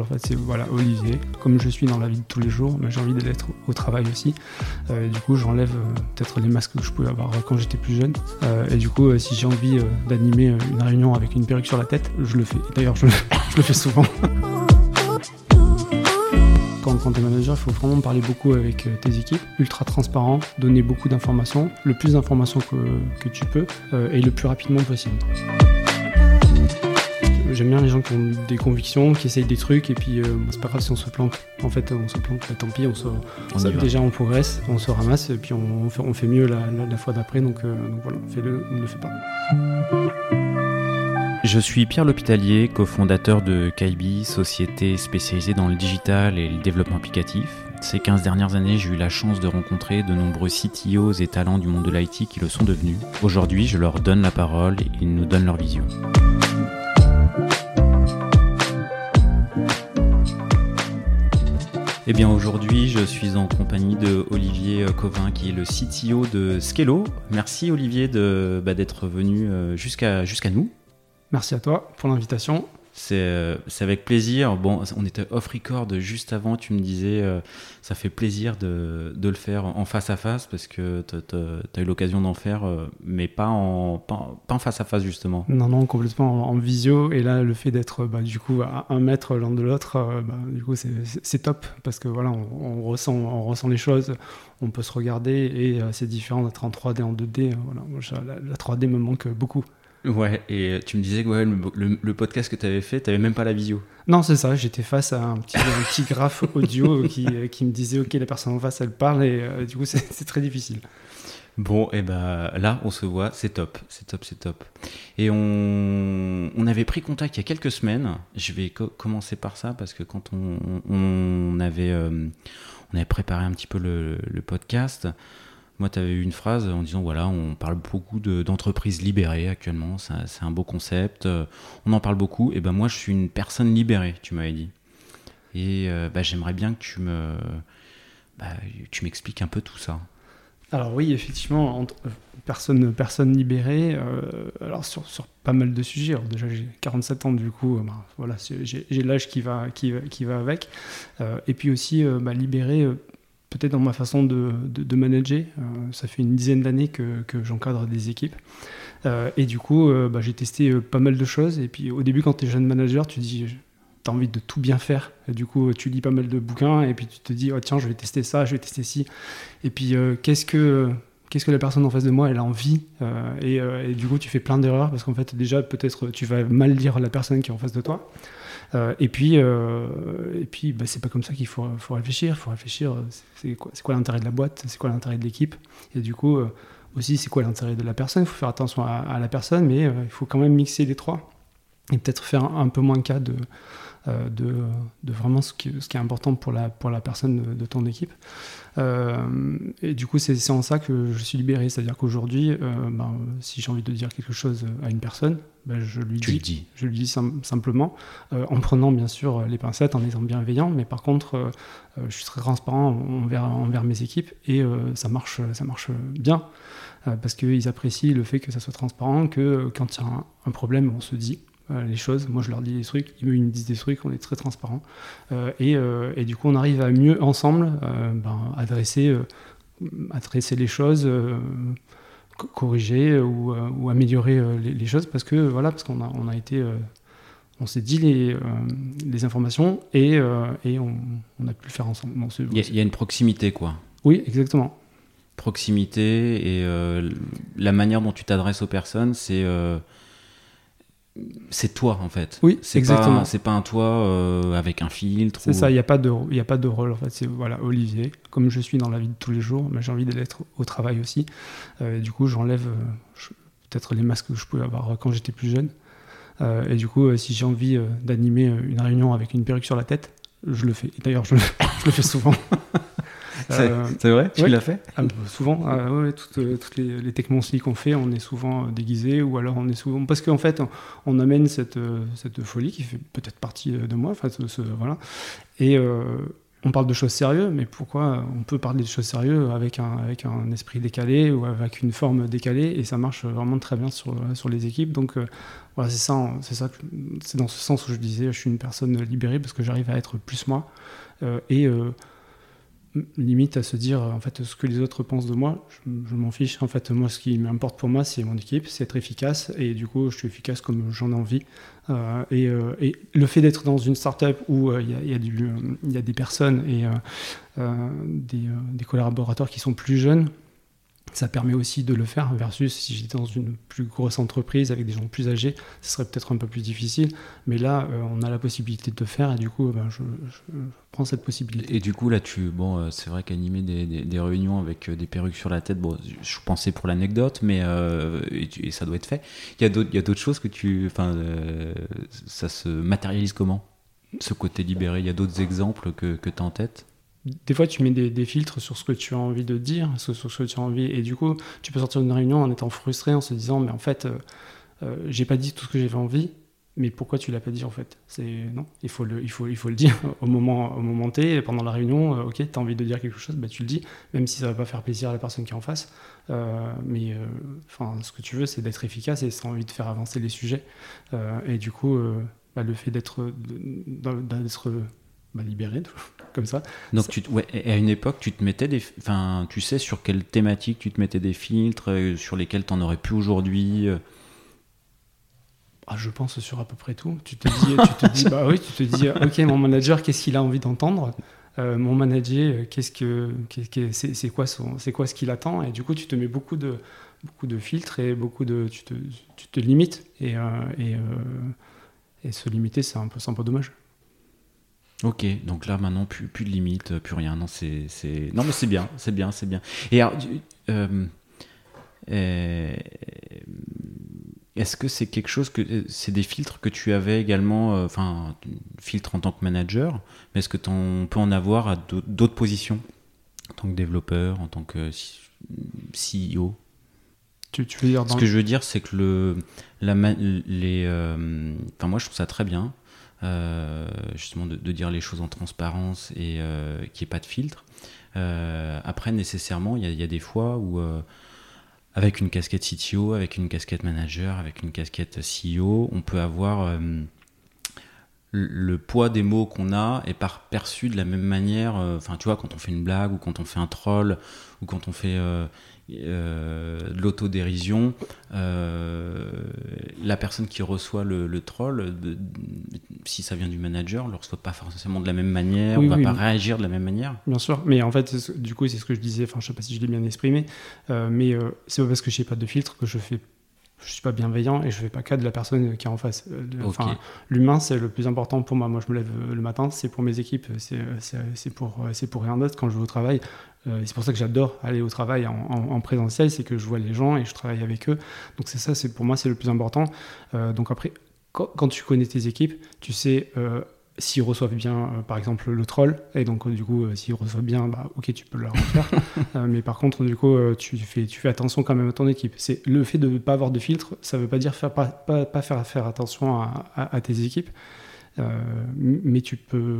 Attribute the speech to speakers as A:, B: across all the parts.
A: rôle. En fait, c'est voilà, Olivier. Comme je suis dans la vie de tous les jours, mais j'ai envie d'être au travail aussi. et du coup, j'enlève peut-être les masques que je pouvais avoir quand j'étais plus jeune. et du coup, si j'ai envie d'animer une réunion avec une perruque sur la tête, je le fais. D'ailleurs, je, je le fais souvent. Quand, quand tu es manager, il faut vraiment parler beaucoup avec euh, tes équipes, ultra transparent, donner beaucoup d'informations, le plus d'informations que, que, tu peux euh, et le plus rapidement possible. J'aime bien les gens qui ont des convictions, qui essayent des trucs et puis euh, c'est pas grave si on se plante. En fait, on se plante, bah, tant pis, on se, on déjà on progresse, on se ramasse et puis on, fait, on fait, mieux la, la, fois d'après. Donc, donc, voilà, fais-le ne le fais pas.
B: Je suis Pierre L'Hôpitalier, cofondateur de Kaibi, société spécialisée dans le digital et le développement applicatif. Ces 15 dernières années, j'ai eu la chance de rencontrer de nombreux CTOs et talents du monde de l'IT qui le sont devenus. Aujourd'hui, je leur donne la parole et ils nous donnent leur vision. Eh bien aujourd'hui, je suis en compagnie de Olivier Covin qui est le CTO de Skello. Merci Olivier bah, d'être venu euh, jusqu'à nous.
A: Merci à toi pour l'invitation.
B: Euh, c'est avec plaisir. Bon, on était off record juste avant. Tu me disais, euh, ça fait plaisir de, le faire en face à face parce que tu as eu l'occasion d'en faire, euh, mais pas en, face à face justement.
A: Non, non, complètement en, visio. Et là, le fait d'être bah, du coup à un mètre l'un de l'autre, bah, du coup, c'est top parce que voilà, on, ressent, on ressent les choses, on peut se regarder et c'est différent d'être en 3D, en 2D. Voilà, la 3D me manque beaucoup.
B: Ouais, et tu me disais que ouais, le, podcast que tu avais fait, tu n'avais même pas la visio.
A: Non, c'est ça, j'étais face à un petit, un petit graphe audio qui, qui, me disait, ok, la personne en face, elle parle, et euh, du coup, c'est très difficile.
B: Bon, et ben là, on se voit, c'est top, c'est top, c'est top. Et on, on, avait pris contact il y a quelques semaines. Je vais commencer par ça parce que quand on, on avait, euh, on avait préparé un petit peu le, le podcast, moi, tu avais eu une phrase en disant voilà, on parle beaucoup d'entreprises libérées actuellement, c'est un beau concept, euh, on en parle beaucoup. Et ben moi, je suis une personne libérée, tu m'avais dit. Et euh, bah, j'aimerais bien que tu me, bah, m'expliques un peu tout ça.
A: Alors oui, effectivement, entre, euh, personne, personne libérée. alors sur, pas mal de sujets. déjà, j'ai 47 ans, du coup, bah, voilà, j'ai l'âge qui va, qui, va avec. et puis aussi, bah, libéré peut-être dans ma façon de, de, manager. Euh, ça fait une dizaine d'années que, que j'encadre des équipes. Euh, et du coup, euh, bah, j'ai testé pas mal de choses. Et puis au début, quand tu es jeune manager, tu dis, tu as envie de tout bien faire. Et du coup, tu lis pas mal de bouquins et puis tu te dis, oh, tiens, je vais tester ça, je vais tester ci. Et puis, qu'est-ce que qu'est-ce que la personne en face de moi elle a envie et, et, du coup tu fais plein d'erreurs parce qu'en fait déjà peut-être tu vas mal lire la personne qui est en face de toi euh, et puis, euh, et puis bah, c'est pas comme ça qu'il faut, réfléchir. Il faut réfléchir, euh, c'est quoi, l'intérêt de la boîte, c'est quoi l'intérêt de l'équipe? Et du coup, aussi, c'est quoi l'intérêt de la personne? Il faut faire attention à, la personne, mais il faut quand même mixer les trois. Et peut-être faire un, peu moins cas de, vraiment ce qui, ce qui, est important pour la, pour la personne de ton équipe. Euh, et du coup, c'est en ça que je suis libéré. C'est-à-dire qu'aujourd'hui, euh, ben, si j'ai envie de dire quelque chose à une personne, ben, je lui dis, Je lui dis simplement, euh, en prenant bien sûr les pincettes, en étant bienveillant, mais par contre, je suis très transparent envers, envers mes équipes et ça, marche, ça marche bien. Parce qu'ils apprécient le fait que ça soit transparent, que quand il y a un problème, on se dit les choses. Moi, je leur dis des trucs, ils me disent des trucs, on est très transparent. Euh, euh, et, du coup, on arrive à mieux ensemble euh, ben, adresser, adresser les choses, corriger ou, améliorer les, choses parce que voilà, parce qu'on a, on a été on s'est dit les, les, informations et, et on, a pu le faire ensemble.
B: il, y a, une proximité, quoi.
A: Oui, exactement.
B: Proximité et la manière dont tu t'adresses aux personnes, c'est c'est toi en fait.
A: Oui, c'est exactement.
B: C'est pas un toi euh, avec un filtre.
A: C'est ça. Il n'y a pas de, a pas de rôle en fait. C'est voilà Olivier. Comme je suis dans la vie de tous les jours, mais j'ai envie d'être au travail aussi. Euh, du coup, j'enlève euh, peut-être les masques que je pouvais avoir quand j'étais plus jeune. et du coup, si j'ai envie d'animer une réunion avec une perruque sur la tête, je le fais. D'ailleurs, je, je, le fais souvent.
B: Euh, c'est vrai Tu l'as fait
A: ah, bah, Souvent, euh, toutes, euh, toutes, les, les qu'on fait, on est souvent déguisé ou alors on est souvent. Parce qu'en fait, on, amène cette, cette folie qui fait peut-être partie de moi. Enfin, ce, voilà. Et on parle de choses sérieuses, mais pourquoi on peut parler de choses sérieuses avec un, avec un esprit décalé ou avec une forme décalée et ça marche vraiment très bien sur, sur les équipes. Donc euh, voilà, c'est ça, c'est ça, c'est dans ce sens où je disais, je suis une personne libérée parce que j'arrive à être plus moi euh, et euh, limite à se dire en fait ce que les autres pensent de moi, je, m'en fiche. En fait, moi, ce qui m'importe pour moi, c'est mon équipe, c'est être efficace et du coup, je suis efficace comme j'en ai envie. Euh, euh, et, le fait d'être dans une startup où euh, il y, a des personnes et des, collaborateurs qui sont plus jeunes, ça permet aussi de le faire versus si j'étais dans une plus grosse entreprise avec des gens plus âgés, ce serait peut-être un peu plus difficile. Mais là, euh, on a la possibilité de le faire et du coup, ben, je, prends cette possibilité.
B: Et du coup, là, tu, bon, euh, c'est vrai qu'animer des, réunions avec euh, des perruques sur la tête, bon, je pensais pour l'anecdote, mais et, ça doit être fait. Il y a d'autres choses que tu, enfin, ça se matérialise comment Ce côté libéré, il y a d'autres exemples que, que tu as en tête?
A: Des fois, tu mets des, filtres sur ce que tu as envie de dire, sur ce que tu as envie, et du coup, tu peux sortir d'une réunion en étant frustré, en se disant, mais en fait, euh, euh, j'ai pas dit tout ce que j'avais envie, mais pourquoi tu l'as pas dit en fait? C'est non, il faut le, il faut, il faut le dire au moment, au moment T, pendant la réunion. Euh, ok, tu as envie de dire quelque chose, bah, tu le dis, même si ça va pas faire plaisir à la personne qui est en face. mais enfin, ce que tu veux, c'est d'être efficace et c'est envie de faire avancer les sujets. et du coup, bah, le fait d'être, d'être bah, libéré, comme ça.
B: Donc, Tu, ouais, à une époque, tu te mettais des. Enfin, tu sais sur quelle thématique tu te mettais des filtres, euh, sur lesquels tu en aurais pu aujourd'hui euh?
A: Ah, Je pense sur à peu près tout. Tu te dis, tu te dis bah oui, tu te dis, ok, mon manager, qu'est-ce qu'il a envie d'entendre? Euh, Mon manager, qu'est-ce que, c'est, quoi c'est quoi ce qu'il attend? Et du coup, tu te mets beaucoup de, beaucoup de filtres et beaucoup de, tu te, tu te limites. Et, et, et se limiter, c'est un peu, c'est un peu dommage.
B: Ok, donc là maintenant plus, plus de limites, plus rien. Non, c'est, non mais c'est bien, c'est bien, c'est bien. Et alors, euh, euh, est-ce que c'est quelque chose que c'est des filtres que tu avais également, euh, enfin filtres en tant que manager, mais est-ce que on peut en avoir à d'autres positions, en tant que développeur, en tant que CEO
A: tu, veux dire
B: Ce que je veux dire, c'est que le, la, les, enfin moi je trouve ça très bien euh, justement de, dire les choses en transparence et euh, qu'il n'y ait pas de filtre. Euh, après, nécessairement, il y, a des fois où avec une casquette CTO, avec une casquette manager, avec une casquette CEO, on peut avoir le poids des mots qu'on a est pas perçu de la même manière. Enfin, tu vois, quand on fait une blague ou quand on fait un troll ou quand on fait euh, de l'autodérision, euh, la personne qui reçoit le, troll, si ça vient du manager, ne le reçoit pas forcément de la même manière, on va pas réagir de la même manière.
A: Bien sûr, mais en fait, du coup, c'est ce que je disais, enfin, je sais pas si je l'ai bien exprimé, euh, mais c'est pas parce que je n'ai pas de filtre que je fais je suis pas bienveillant et je fais pas cas de la personne qui est en face. Enfin, l'humain c'est le plus important pour moi. Moi, je me lève le matin, c'est pour mes équipes, c'est pour c'est pour rien d'autre. Quand je vais au travail, euh, c'est pour ça que j'adore aller au travail en, présentiel, c'est que je vois les gens et je travaille avec eux. Donc c'est ça, c'est pour moi c'est le plus important. Euh, donc après, quand, tu connais tes équipes, tu sais euh, s'ils reçoivent bien, par exemple, le troll, et donc du coup, s'ils reçoivent bien, bah, ok, tu peux leur en faire. mais par contre, du coup, tu fais, tu fais attention quand même à ton équipe. C'est le fait de ne pas avoir de filtre, ça ne veut pas dire faire, pas, pas, faire, faire attention à, à tes équipes, mais tu peux,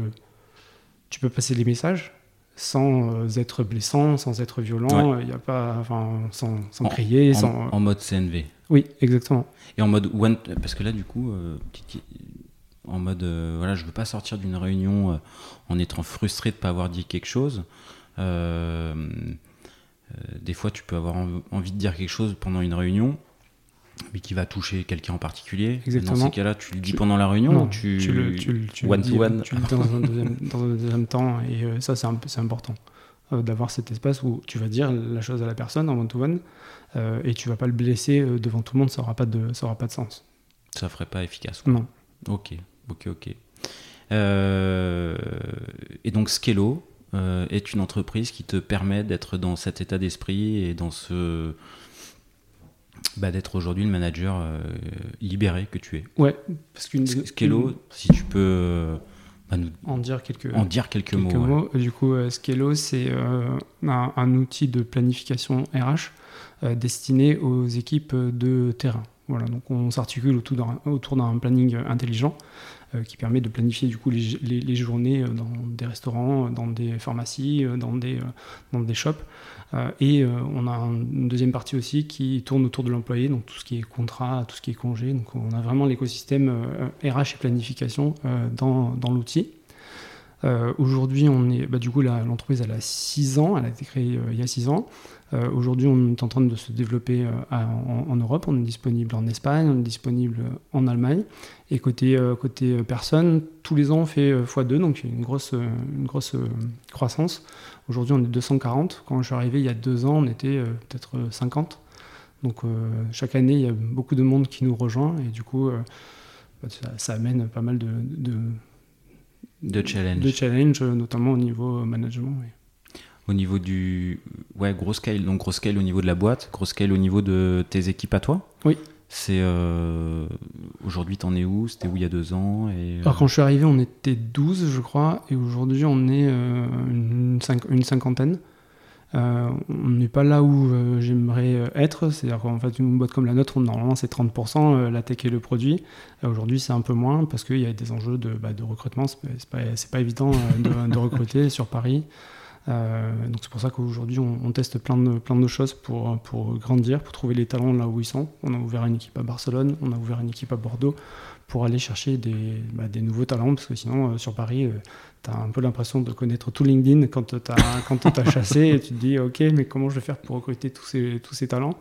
A: tu peux passer les messages sans euh, être blessant, sans être violent, il y a pas, enfin, sans, sans crier,
B: en,
A: sans...
B: en mode CNV.
A: Oui, exactement.
B: Et en mode one, parce que là du coup, euh, en mode euh, voilà, je veux pas sortir d'une réunion en étant frustré de pas avoir dit quelque chose. des fois, tu peux avoir envie de dire quelque chose pendant une réunion, mais qui va toucher quelqu'un en particulier. Exactement. Dans ces cas-là, tu le dis pendant la réunion ou tu,
A: tu le, tu, tu one to one Tu le dis dans un deuxième, dans un deuxième temps, et euh, ça, c'est important euh, d'avoir cet espace où tu vas dire la chose à la personne en one to one, euh, et tu vas pas le blesser devant tout le monde, ça aura pas de, ça aura pas de sens.
B: Ça ferait pas efficace.
A: Non.
B: Ok, ok, ok. et donc Skello est une entreprise qui te permet d'être dans cet état d'esprit et dans ce bah, d'être aujourd'hui le manager euh, libéré que tu es.
A: Ouais, parce qu'une.
B: Skello, si tu peux euh,
A: bah, nous en dire quelques,
B: en dire quelques, mots.
A: Du coup, euh, Skello, c'est un, outil de planification RH destiné aux équipes de terrain, Voilà, donc on s'articule autour d'un planning intelligent qui permet de planifier du coup les, journées dans des restaurants, dans des pharmacies, dans des, dans des shops. et on a une deuxième partie aussi qui tourne autour de l'employé, donc tout ce qui est contrat, tout ce qui est congé. Donc on a vraiment l'écosystème RH et planification dans, dans l'outil. Euh, aujourd'hui, on est, bah, du coup, l'entreprise a 6 ans, elle a été créée euh, il y a 6 ans. Euh, aujourd'hui, on est en train de se développer en, Europe. On est disponible en Espagne, on est disponible en Allemagne. Et côté, côté personnes, tous les ans, on fait x2, donc il y a une grosse, une grosse croissance. Aujourd'hui, on est 240. Quand je suis arrivé il y a 2 ans, on était peut-être 50. Donc chaque année, il y a beaucoup de monde qui nous rejoint. Et du coup, bah, ça, amène pas mal de
B: challenge.
A: De challenge, notamment au niveau management.
B: Au niveau du. Ouais, gros scale. Donc, gros scale au niveau de la boîte, gros scale au niveau de tes équipes à toi
A: Oui.
B: C'est. Euh... Aujourd'hui, t'en es où? C'était où il y a deux ans? Et...
A: Alors, quand je suis arrivé, on était 12, je crois, et aujourd'hui, on est euh, une, une, cinquantaine. Euh, on n'est pas là où euh, j'aimerais euh, être, c'est-à-dire qu'en fait une boîte comme la nôtre, normalement c'est 30% la tech et le produit. Aujourd'hui c'est un peu moins parce qu'il y a des enjeux de, bah, de recrutement, c'est pas, pas, évident de, recruter sur Paris. donc c'est pour ça qu'aujourd'hui on, teste plein de, plein de choses pour, pour grandir, pour trouver les talents là où ils sont. On a ouvert une équipe à Barcelone, on a ouvert une équipe à Bordeaux pour aller chercher des, bah, des nouveaux talents parce que sinon sur Paris tu as un peu l'impression de connaître tout LinkedIn quand tu as, as chassé et tu te dis ok mais comment je vais faire pour recruter tous ces, tous ces talents?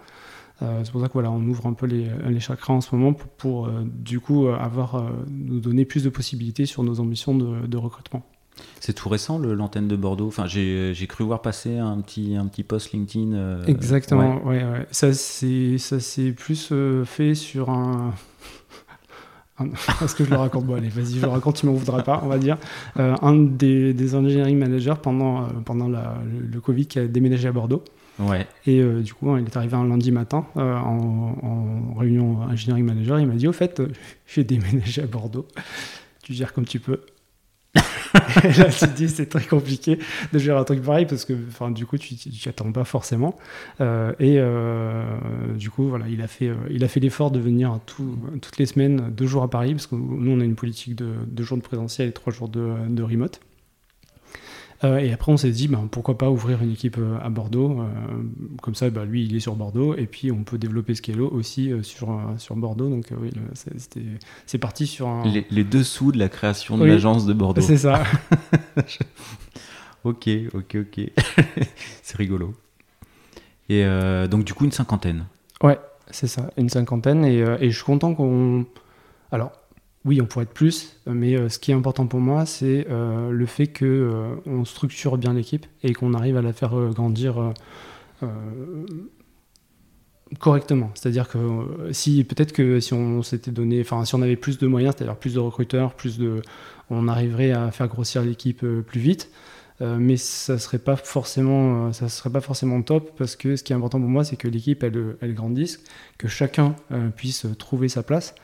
A: Euh, c'est pour ça que voilà, on ouvre un peu les, les chakras en ce moment pour, euh, du coup avoir euh, nous donner plus de possibilités sur nos ambitions de, recrutement.
B: C'est tout récent l'antenne de Bordeaux? Enfin, j'ai cru voir passer un petit un petit post LinkedIn.
A: Exactement. Ouais. Ouais, Ça c'est ça c'est plus fait sur un est-ce que je le raconte Bon, allez, vas-y, je le raconte, tu m'en voudras pas, on va dire. Euh, un des, des, engineering managers pendant, euh, pendant le, Covid qui a déménagé à Bordeaux.
B: Ouais.
A: Et euh, du coup, il est arrivé un lundi matin en, en, réunion engineering manager. Il m'a dit Au fait, j'ai déménagé à Bordeaux. Tu gères comme tu peux. là, tu te dis, c'est très compliqué de gérer un truc pareil parce que, du coup, tu n'y attends pas forcément. Euh, et euh, du coup, voilà, il a fait, euh, il a fait l'effort de venir tout, toutes les semaines, deux jours à Paris, parce que nous, on a une politique de deux jours de présentiel et trois jours de, de remote. Euh, et après, on s'est dit, ben, pourquoi pas ouvrir une équipe euh, à Bordeaux. Euh, comme ça, ben, lui, il est sur Bordeaux. Et puis, on peut développer Scalo aussi sur, sur Bordeaux. Donc, oui, c'est parti sur un...
B: Les, dessous de la création de l'agence de Bordeaux.
A: C'est ça.
B: ok, ok, ok. c'est rigolo. Et donc, du coup, une cinquantaine.
A: Ouais, c'est ça, une cinquantaine. Et, et je suis content qu'on. Alors, oui, on pourrait être plus, mais euh, ce qui est important pour moi, c'est euh, le fait qu'on euh, structure bien l'équipe et qu'on arrive à la faire grandir correctement. C'est-à-dire que si peut-être que si on s'était donné, enfin si on avait plus de moyens, c'est-à-dire plus de recruteurs, plus de, on arriverait à faire grossir l'équipe plus vite. mais ça serait pas forcément, ça serait pas forcément top parce que ce qui est important pour moi, c'est que l'équipe elle grandisse, que chacun puisse trouver sa place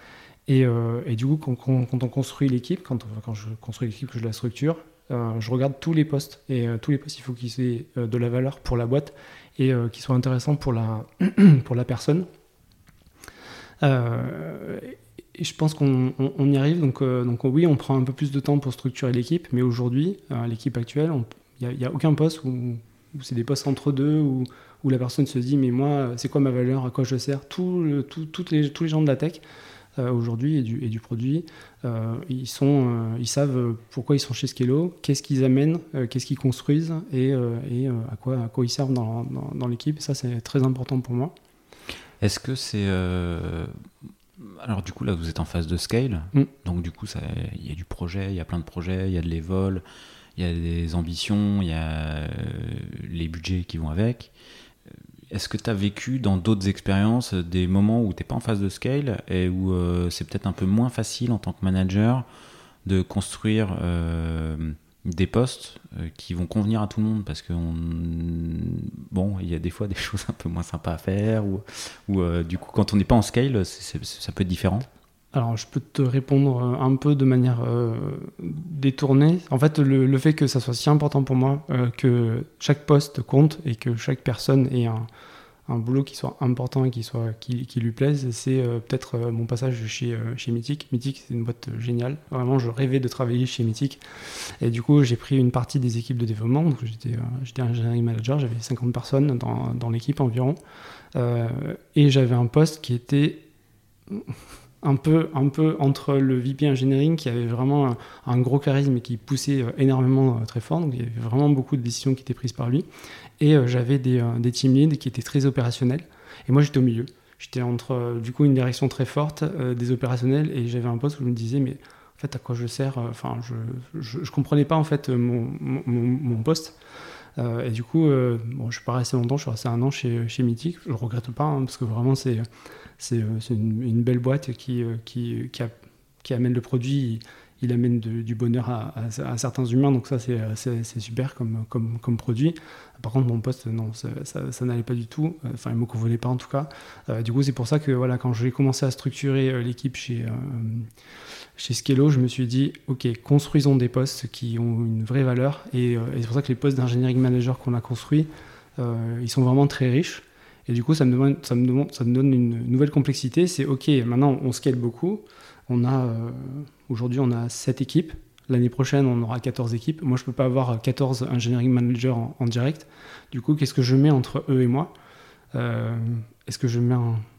A: euh, et, du coup, quand, on construit l'équipe, quand, je construis l'équipe, je la structure, euh, je regarde tous les postes. Et euh, tous les postes, il faut qu'ils aient de la valeur pour la boîte et qu'ils soient intéressants pour la, pour la personne. et je pense qu'on y arrive. Donc, donc oui, on prend un peu plus de temps pour structurer l'équipe. Mais aujourd'hui, l'équipe actuelle, il n'y a, aucun poste où, c'est des postes entre deux, où, où, la personne se dit, mais moi, c'est quoi ma valeur, à quoi je sers? Tout, toutes les, Tous les gens de la tech aujourd'hui et du, et du, produit. Euh, ils, sont, euh, ils savent pourquoi ils sont chez Skello, qu'est-ce qu'ils amènent, qu'est-ce qu'ils construisent et, et à, quoi, à quoi ils servent dans, dans, l'équipe. Ça, c'est très important pour moi.
B: Est-ce que c'est. Alors, du coup, là, vous êtes en phase de scale. Mm. Donc, du coup, il y a du projet, il y a plein de projets, il y a de l'évol, il y a des ambitions, il y a les budgets qui vont avec. Est-ce que tu as vécu dans d'autres expériences des moments où tu n'es pas en phase de scale et où euh, c'est peut-être un peu moins facile en tant que manager de construire euh, des postes euh, qui vont convenir à tout le monde? Parce que bon, il y a des fois des choses un peu moins sympas à faire ou du coup quand on n'est pas en scale, ça peut être différent.
A: Alors, je peux te répondre un peu de manière détournée. En fait, le, fait que ça soit si important pour moi, que chaque poste compte et que chaque personne ait un, boulot qui soit important et qui, soit, qui, lui plaise, c'est peut-être mon passage chez, chez Mythic. Mythic, c'est une boîte géniale. Vraiment, je rêvais de travailler chez Mythic. Et du coup, j'ai pris une partie des équipes de développement. J'étais j'étais ingénierie manager, j'avais 50 personnes dans, dans l'équipe environ. et j'avais un poste qui était un peu, un peu entre le VP Engineering qui avait vraiment un, gros charisme et qui poussait euh, énormément euh, très fort. Donc il y avait vraiment beaucoup de décisions qui étaient prises par lui. Et euh, j'avais des, des, team leads qui étaient très opérationnels. Et moi j'étais au milieu. J'étais entre du coup une direction très forte des opérationnels et j'avais un poste où je me disais mais en fait à quoi je sers Enfin je, je, comprenais pas en fait mon, mon, mon poste. Et du coup, bon, je suis pas resté longtemps, je suis resté un an chez, chez Mythic. Je regrette pas hein, parce que vraiment c'est c'est euh, une, belle boîte qui, euh, qui, qui, amène le produit, il, amène du bonheur à, certains humains, donc ça c'est super comme, comme, comme, produit. Par contre, mon poste, non, ça, n'allait pas du tout, enfin il me convenait pas en tout cas. Euh, du coup, c'est pour ça que voilà, quand j'ai commencé à structurer l'équipe chez, chez Skello, je me suis dit, ok, construisons des postes qui ont une vraie valeur, et, et c'est pour ça que les postes d'engineering manager qu'on a construits, ils sont vraiment très riches. Et du coup, ça me, donne une nouvelle complexité. C'est OK, maintenant on scale beaucoup. On a, euh, aujourd'hui, on a 7 équipes. L'année prochaine, on aura 14 équipes. Moi, je ne peux pas avoir 14 engineering managers en, direct. Du coup, qu'est-ce que je mets entre eux et moi? Euh, Est-ce que je mets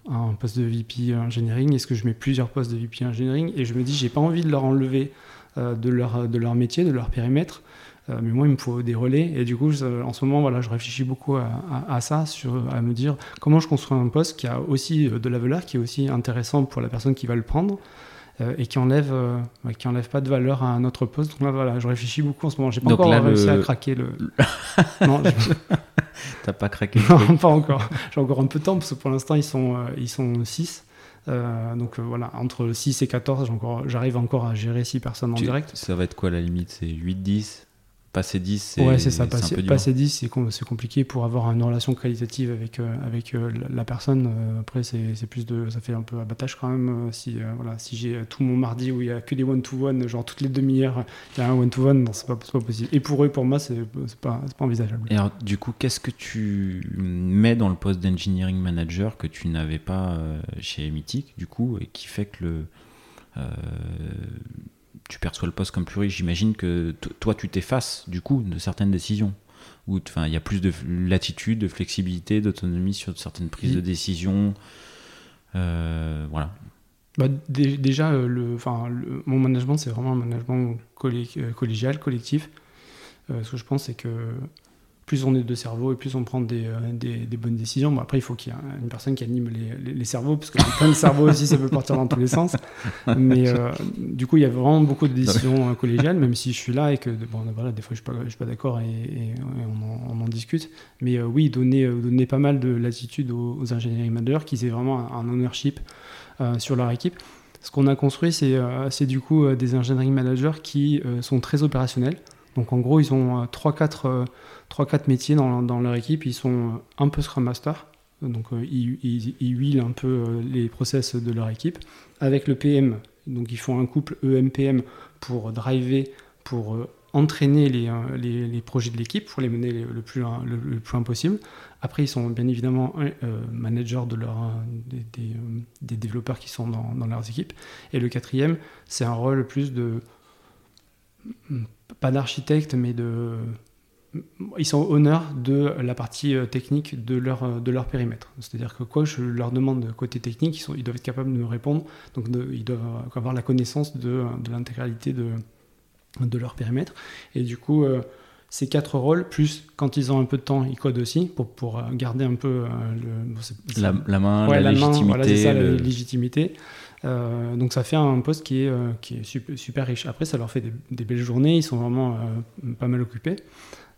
A: un, poste de VP engineering? Est-ce que je mets plusieurs postes de VP engineering? Et je me dis, j'ai pas envie de leur enlever euh, de, leur, de leur métier, de leur périmètre. Euh, mais moi, il me faut des relais. Et du coup, en ce moment, voilà, je réfléchis beaucoup à, ça, sur, à me dire comment je construis un poste qui a aussi euh, de la valeur, qui est aussi intéressant pour la personne qui va le prendre. Euh, et qui enlève, qui enlève pas de valeur à un autre poste. Donc là, voilà, je réfléchis beaucoup en ce moment. J'ai pas encore réussi à craquer le.
B: non, t'as pas craqué.
A: non, pas encore. J'ai encore un peu de temps parce que pour l'instant ils sont ils sont 6. donc voilà, entre 6 et 14, j'arrive encore, encore à gérer 6 personnes en direct.
B: Ça va être quoi la limite? C'est 8-10 passer 10, c'est
A: ouais, c'est ça. Passer, passer 10, c'est compliqué pour avoir une relation qualitative avec, euh, avec euh, la personne. Euh, après, c'est plus de. Ça fait un peu abattage quand même. si voilà, si j'ai tout mon mardi où il y a que des one-to-one, genre toutes les demi-heures, il y a un one-to-one, c'est pas, pas possible. Et pour eux, pour moi, c'est pas, pas envisageable.
B: Et alors, du coup, qu'est-ce que tu mets dans le poste d'engineering manager que tu n'avais pas chez Mythic, du coup, et qui fait que le tu perçois le poste comme plus riche, j'imagine que toi, tu t'effaces du coup de certaines décisions. Où il y a plus de latitude, de flexibilité, d'autonomie sur certaines prises de décision. Euh, voilà.
A: Bah, déjà, euh, le, le, mon management, c'est vraiment un management euh, collégial, collectif. ce que je pense, c'est que plus on est de cerveau et plus on prend des, euh, des, bonnes décisions. Bon, après, il faut qu'il y ait une personne qui anime les, les, cerveaux, parce que plein de cerveaux aussi, ça peut partir dans tous les sens. Mais euh, du coup, il y a vraiment beaucoup de décisions euh, collégiales, même si je suis là et que bon, voilà, des fois, je ne suis pas, pas d'accord et, on, en, discute. Mais oui, donner, donner pas mal de latitude aux, aux ingénieurs managers, qu'ils aient vraiment un, ownership sur leur équipe. Ce qu'on a construit, c'est du coup des ingénierie managers qui sont très opérationnels. Donc en gros, ils ont 3-4 3-4 métiers dans, leur équipe. Ils sont un peu Scrum Master, donc euh, ils, ils, huilent un peu euh, les process de leur équipe. Avec le PM, donc ils font un couple EMPM pour driver, pour euh, entraîner les, les, projets de l'équipe, pour les mener le, plus, le, plus loin possible. Après, ils sont bien évidemment managers de leur, des, des, des, développeurs qui sont dans, dans, leurs équipes. Et le quatrième, c'est un rôle plus de, pas d'architecte, mais de ils sont honneurs de la partie euh, technique de leur, euh, de leur périmètre. C'est-à-dire que quoi je leur demande côté technique, ils, sont, ils doivent être capables de me répondre, donc ils doivent avoir la connaissance de, de l'intégralité de, de leur périmètre. Et du coup, euh, ces quatre rôles, plus quand ils ont un peu de temps, ils codent aussi pour, pour garder un peu
B: le, la, main, la, légitimité. voilà,
A: ça, la légitimité. donc ça fait un poste qui est, qui est super, super, riche. Après, ça leur fait des, des belles journées, ils sont vraiment pas mal occupés.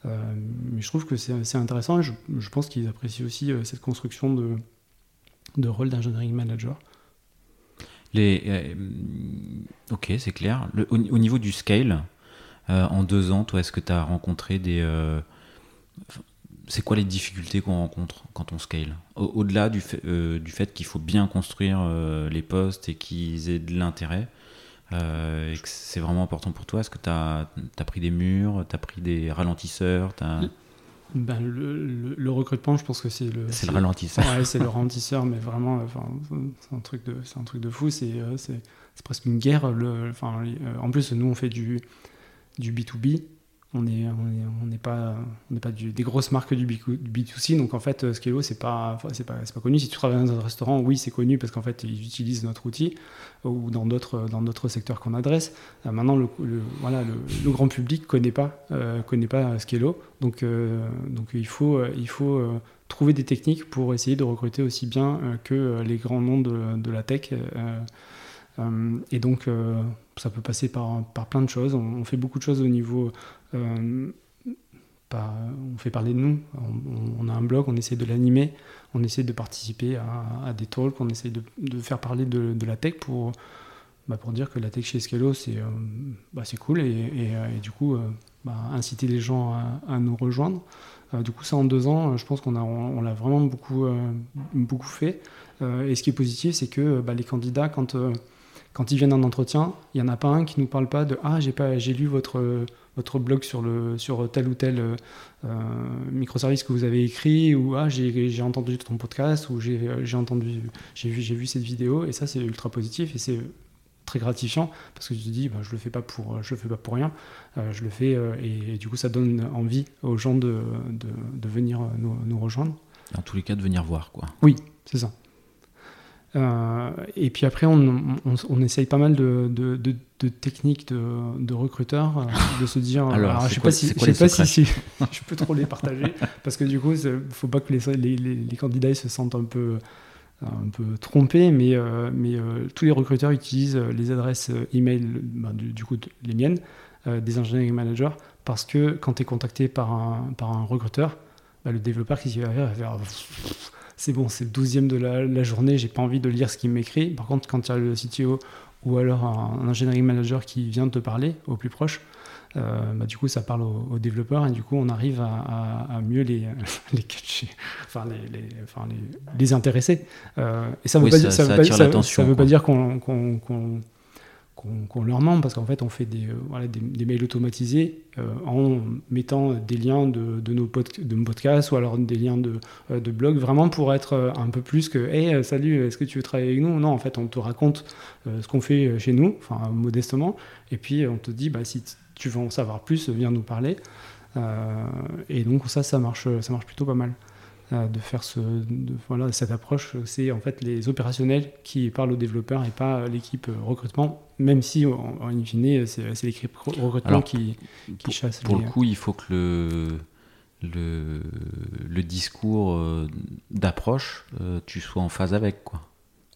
A: Euh, mais je trouve que c'est intéressant je, je pense qu'ils apprécient aussi euh, cette construction de, rôle d'engineering manager.
B: Les, euh, ok, c'est clair. Au, niveau du scale, en deux ans, toi, est-ce que tu as rencontré des. c'est quoi les difficultés qu'on rencontre quand on scale? Au-delà du, fait, du fait qu'il faut bien construire les postes et qu'ils aient de l'intérêt, euh, c'est vraiment important pour toi Est-ce que tu as, pris des murs, tu as pris des ralentisseurs
A: ben, le, le, recrutement, je pense que c'est le.
B: C'est le ralentisseur.
A: Ouais, c'est le ralentisseur, mais vraiment, enfin, c'est un truc de, un truc de fou. C'est, c'est, presque une guerre. Le, enfin, en plus, nous, on fait du, du B2B on n'est on est, pas, on n'est pas des grosses marques du B2C, donc en fait, Skello, c'est pas, c'est pas, pas connu. Si tu travailles dans un restaurant, oui, c'est connu parce qu'en fait, ils utilisent notre outil ou dans d'autres, dans d'autres secteurs qu'on adresse. Euh, maintenant, le, voilà, le, grand public connaît euh, connaît pas Skello, donc, euh, donc il faut, il faut trouver des techniques pour essayer de recruter aussi bien que les grands noms de, de la tech. et donc, ça peut passer par, par plein de choses. On, fait beaucoup de choses au niveau. Euh, on fait parler de nous. On, a un blog, on essaie de l'animer, on essaie de participer à, des talks, on essaie de, faire parler de, la tech pour, bah, pour dire que la tech chez Scalo, c'est euh, bah, cool et, et, euh, du coup, bah, inciter les gens à, nous rejoindre. du coup, ça en deux ans, je pense qu'on l'a on, l'a vraiment beaucoup, beaucoup fait. et ce qui est positif, c'est que bah, les candidats, quand quand ils viennent en entretien, il n'y en a pas un qui nous parle pas de Ah, j'ai lu votre, votre blog sur, le, sur tel ou tel euh, microservice que vous avez écrit, ou Ah, j'ai, j'ai entendu ton podcast, ou j'ai, j'ai, entendu, j'ai, vu, j'ai vu cette vidéo, et ça, c'est ultra positif, et c'est très gratifiant parce que tu te dis bah, je le fais pas pour je le fais pas pour rien euh, je le fais euh, et, du coup ça donne envie aux gens de, de, de venir nous, nous, rejoindre.
B: En tous les cas de venir voir quoi.
A: Oui c'est ça euh, et puis après, on, on, essaye pas mal de, de, de, techniques de, recruteurs, euh, de se dire.
B: Alors, je sais
A: pas si, je sais pas si, je peux trop les partager, parce que du coup, il faut pas que les, les, les, candidats se sentent un peu, un peu trompés, mais, euh, mais tous les recruteurs utilisent les adresses email, bah, du, coup, les miennes, des ingénieurs managers, parce que quand tu es contacté par un, par un recruteur, bah, le développeur qui va faire, va faire c'est bon, c'est le 12e de la, la journée, j'ai pas envie de lire ce qu'il m'écrit. Par contre, quand il y a le CTO ou alors un, engineering manager qui vient te parler au plus proche, euh, bah, du coup, ça parle aux, développeurs et du coup, on arrive à, mieux les, les catcher, enfin les, les, enfin les, intéresser. Euh, et ça ne veut, pas, ça, veut, pas, dire qu'on qu'on leur ment parce qu'en fait on fait des, euh, voilà, des, mails automatisés euh, en mettant des liens de, de nos, podcasts ou alors des liens de, euh, de vraiment pour être un peu plus que hey salut est-ce que tu veux travailler avec nous? Non en fait on te raconte ce qu'on fait chez nous enfin modestement et puis on te dit bah, si tu veux en savoir plus viens nous parler. Et donc ça ça marche ça marche plutôt pas mal de faire ce, voilà, cette approche. C'est en fait les opérationnels qui parlent aux développeurs et pas l'équipe recrutement, même si en, in fine, c'est l'équipe recrutement qui, qui chasse.
B: Pour le coup, il faut que le, le, le discours euh, d'approche, euh, tu sois en phase avec. quoi.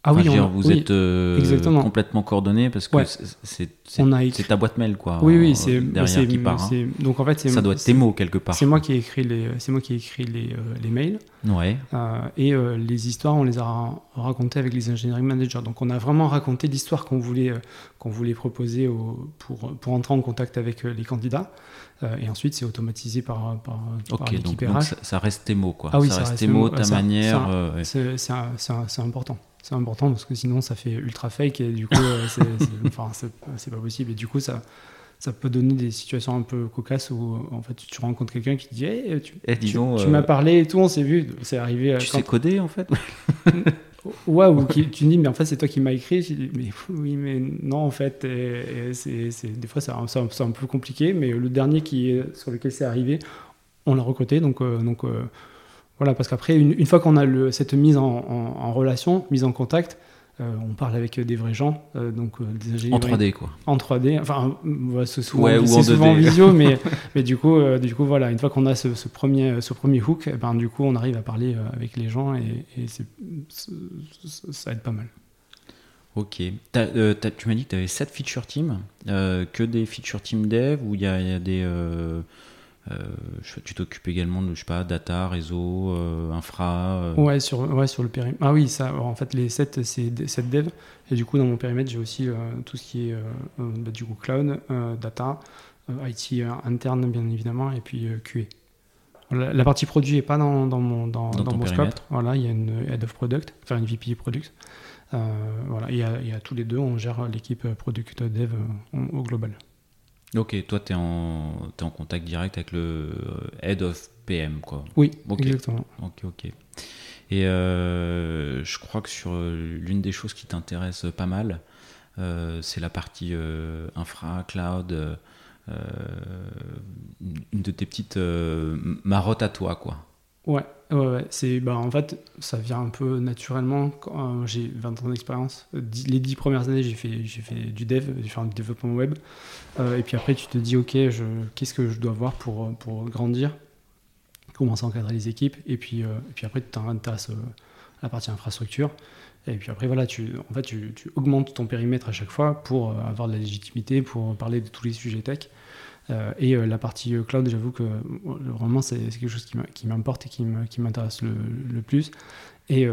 B: Ah oui, vous êtes euh, complètement coordonné parce que c'est ta boîte mail quoi.
A: Oui, oui, c'est derrière qui part. Hein. Donc en fait,
B: ça doit être tes mots quelque part.
A: C'est moi qui ai écrit les, c'est moi qui ai écrit les, euh, les mails.
B: Ouais.
A: Euh, et les histoires, on les a racontées avec les engineering managers. Donc on a vraiment raconté l'histoire qu'on voulait qu'on voulait proposer au, pour pour entrer en contact avec les candidats. et ensuite, c'est automatisé par par,
B: par l'équipe donc, ça, reste tes mots quoi. Ah oui, ça, reste tes mots, ta manière.
A: C'est important c'est important parce que sinon ça fait ultra fake et du coup euh, c'est pas possible. Et du coup ça ça peut donner des situations un peu cocasses où en fait tu rencontres quelqu'un qui te dit hey, tu,
B: eh, tu,
A: m'as euh, parlé et tout on s'est vu. C'est arrivé
B: tu sais coder en fait
A: ouais. Ou qui, tu me dis mais en fait c'est toi qui m'as écrit. Dis, mais oui mais non en fait c'est des fois c'est un, un, peu compliqué. Mais le dernier qui sur lequel c'est arrivé on l'a recruté. Donc euh, donc voilà, parce qu'après, une, fois qu'on a cette mise en, relation, mise en contact, euh, on parle avec des vrais gens, euh, donc euh, des
B: ingénieurs. En 3D, quoi.
A: En 3D, enfin, c'est souvent, ouais, souvent en visio, mais, mais du, coup, du coup, voilà, une fois qu'on a ce, premier, ce premier hook, eh ben, du coup, on arrive à parler avec les gens et, ça aide pas mal.
B: Ok. tu m'as dit que tu avais 7 feature teams, que des feature team dev, ou il y, y a, des euh, tu t'occupes également de, je sais pas, data, réseau, euh, infra
A: euh. Ouais, sur, ouais, sur le périmètre. Ah oui, ça, en fait, les 7, c'est 7 devs. Et du coup, dans mon périmètre, j'ai aussi tout ce qui est bah, du coup cloud, data, IT interne, bien évidemment, et puis QA. La, partie produit n'est pas dans, dans mon, dans, dans, mon scope. Voilà, il y a une head of product, enfin une VP product. voilà, il y, a, il y a tous les deux, on gère l'équipe product dev au global.
B: Ok, toi, tu es, en contact direct avec le euh, Head of PM, quoi.
A: Oui, exactement.
B: Ok, ok. Et euh, je crois que sur euh, l'une des choses qui t'intéresse pas mal, euh, c'est la partie euh, infra, cloud, une de tes petites marottes à toi, quoi.
A: Ouais, ouais, ouais. C'est, bah, en fait, ça vient un peu naturellement. Quand, euh, j'ai 20 ans d'expérience. Les 10 premières années, j'ai fait, j'ai fait du dev, j'ai fait un développement web. Euh, et puis après, tu te dis, OK, je, qu'est-ce que je dois voir pour, pour grandir Commencer à encadrer les équipes. Et puis, euh, et puis après, tu t'intéresses à la partie infrastructure. Et puis après, voilà, tu, en fait, tu, tu augmentes ton périmètre à chaque fois pour avoir de la légitimité, pour parler de tous les sujets tech. Euh, et euh, la partie euh, cloud, j'avoue que vraiment c'est quelque chose qui m'importe et qui m'intéresse le, plus. Et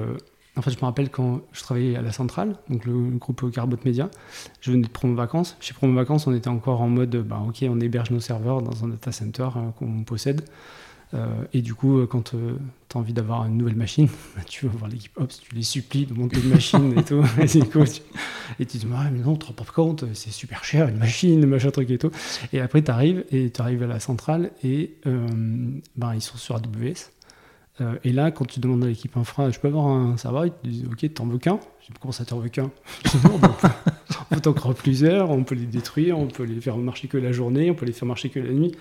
A: en fait, je me rappelle quand je travaillais à la centrale, donc le, groupe Carbot Media, je venais de Promo Vacances. Chez Promo Vacances, on était encore en mode, bah, ok, on héberge nos serveurs dans un data center qu'on possède. Euh, et du coup, euh, quand tu as envie d'avoir une nouvelle machine, bah, tu vas voir l'équipe Ops, tu les supplies de monter une machine et tout. Et, coup, tu, et tu te dis, ah, mais non, tu te rends pas compte, c'est super cher, une machine, machin truc et tout. Et après, tu arrives et tu arrives à la centrale et euh, ben, ils sont sur AWS. Euh, et là, quand tu demandes à l'équipe infra, je peux avoir un serveur, ils te disent, ok, t'en veux qu'un? Je dis, comment ça, t'en veux qu'un? On t'en créer plusieurs, on peut les détruire, on peut les faire marcher que la journée, on peut les faire marcher que la nuit.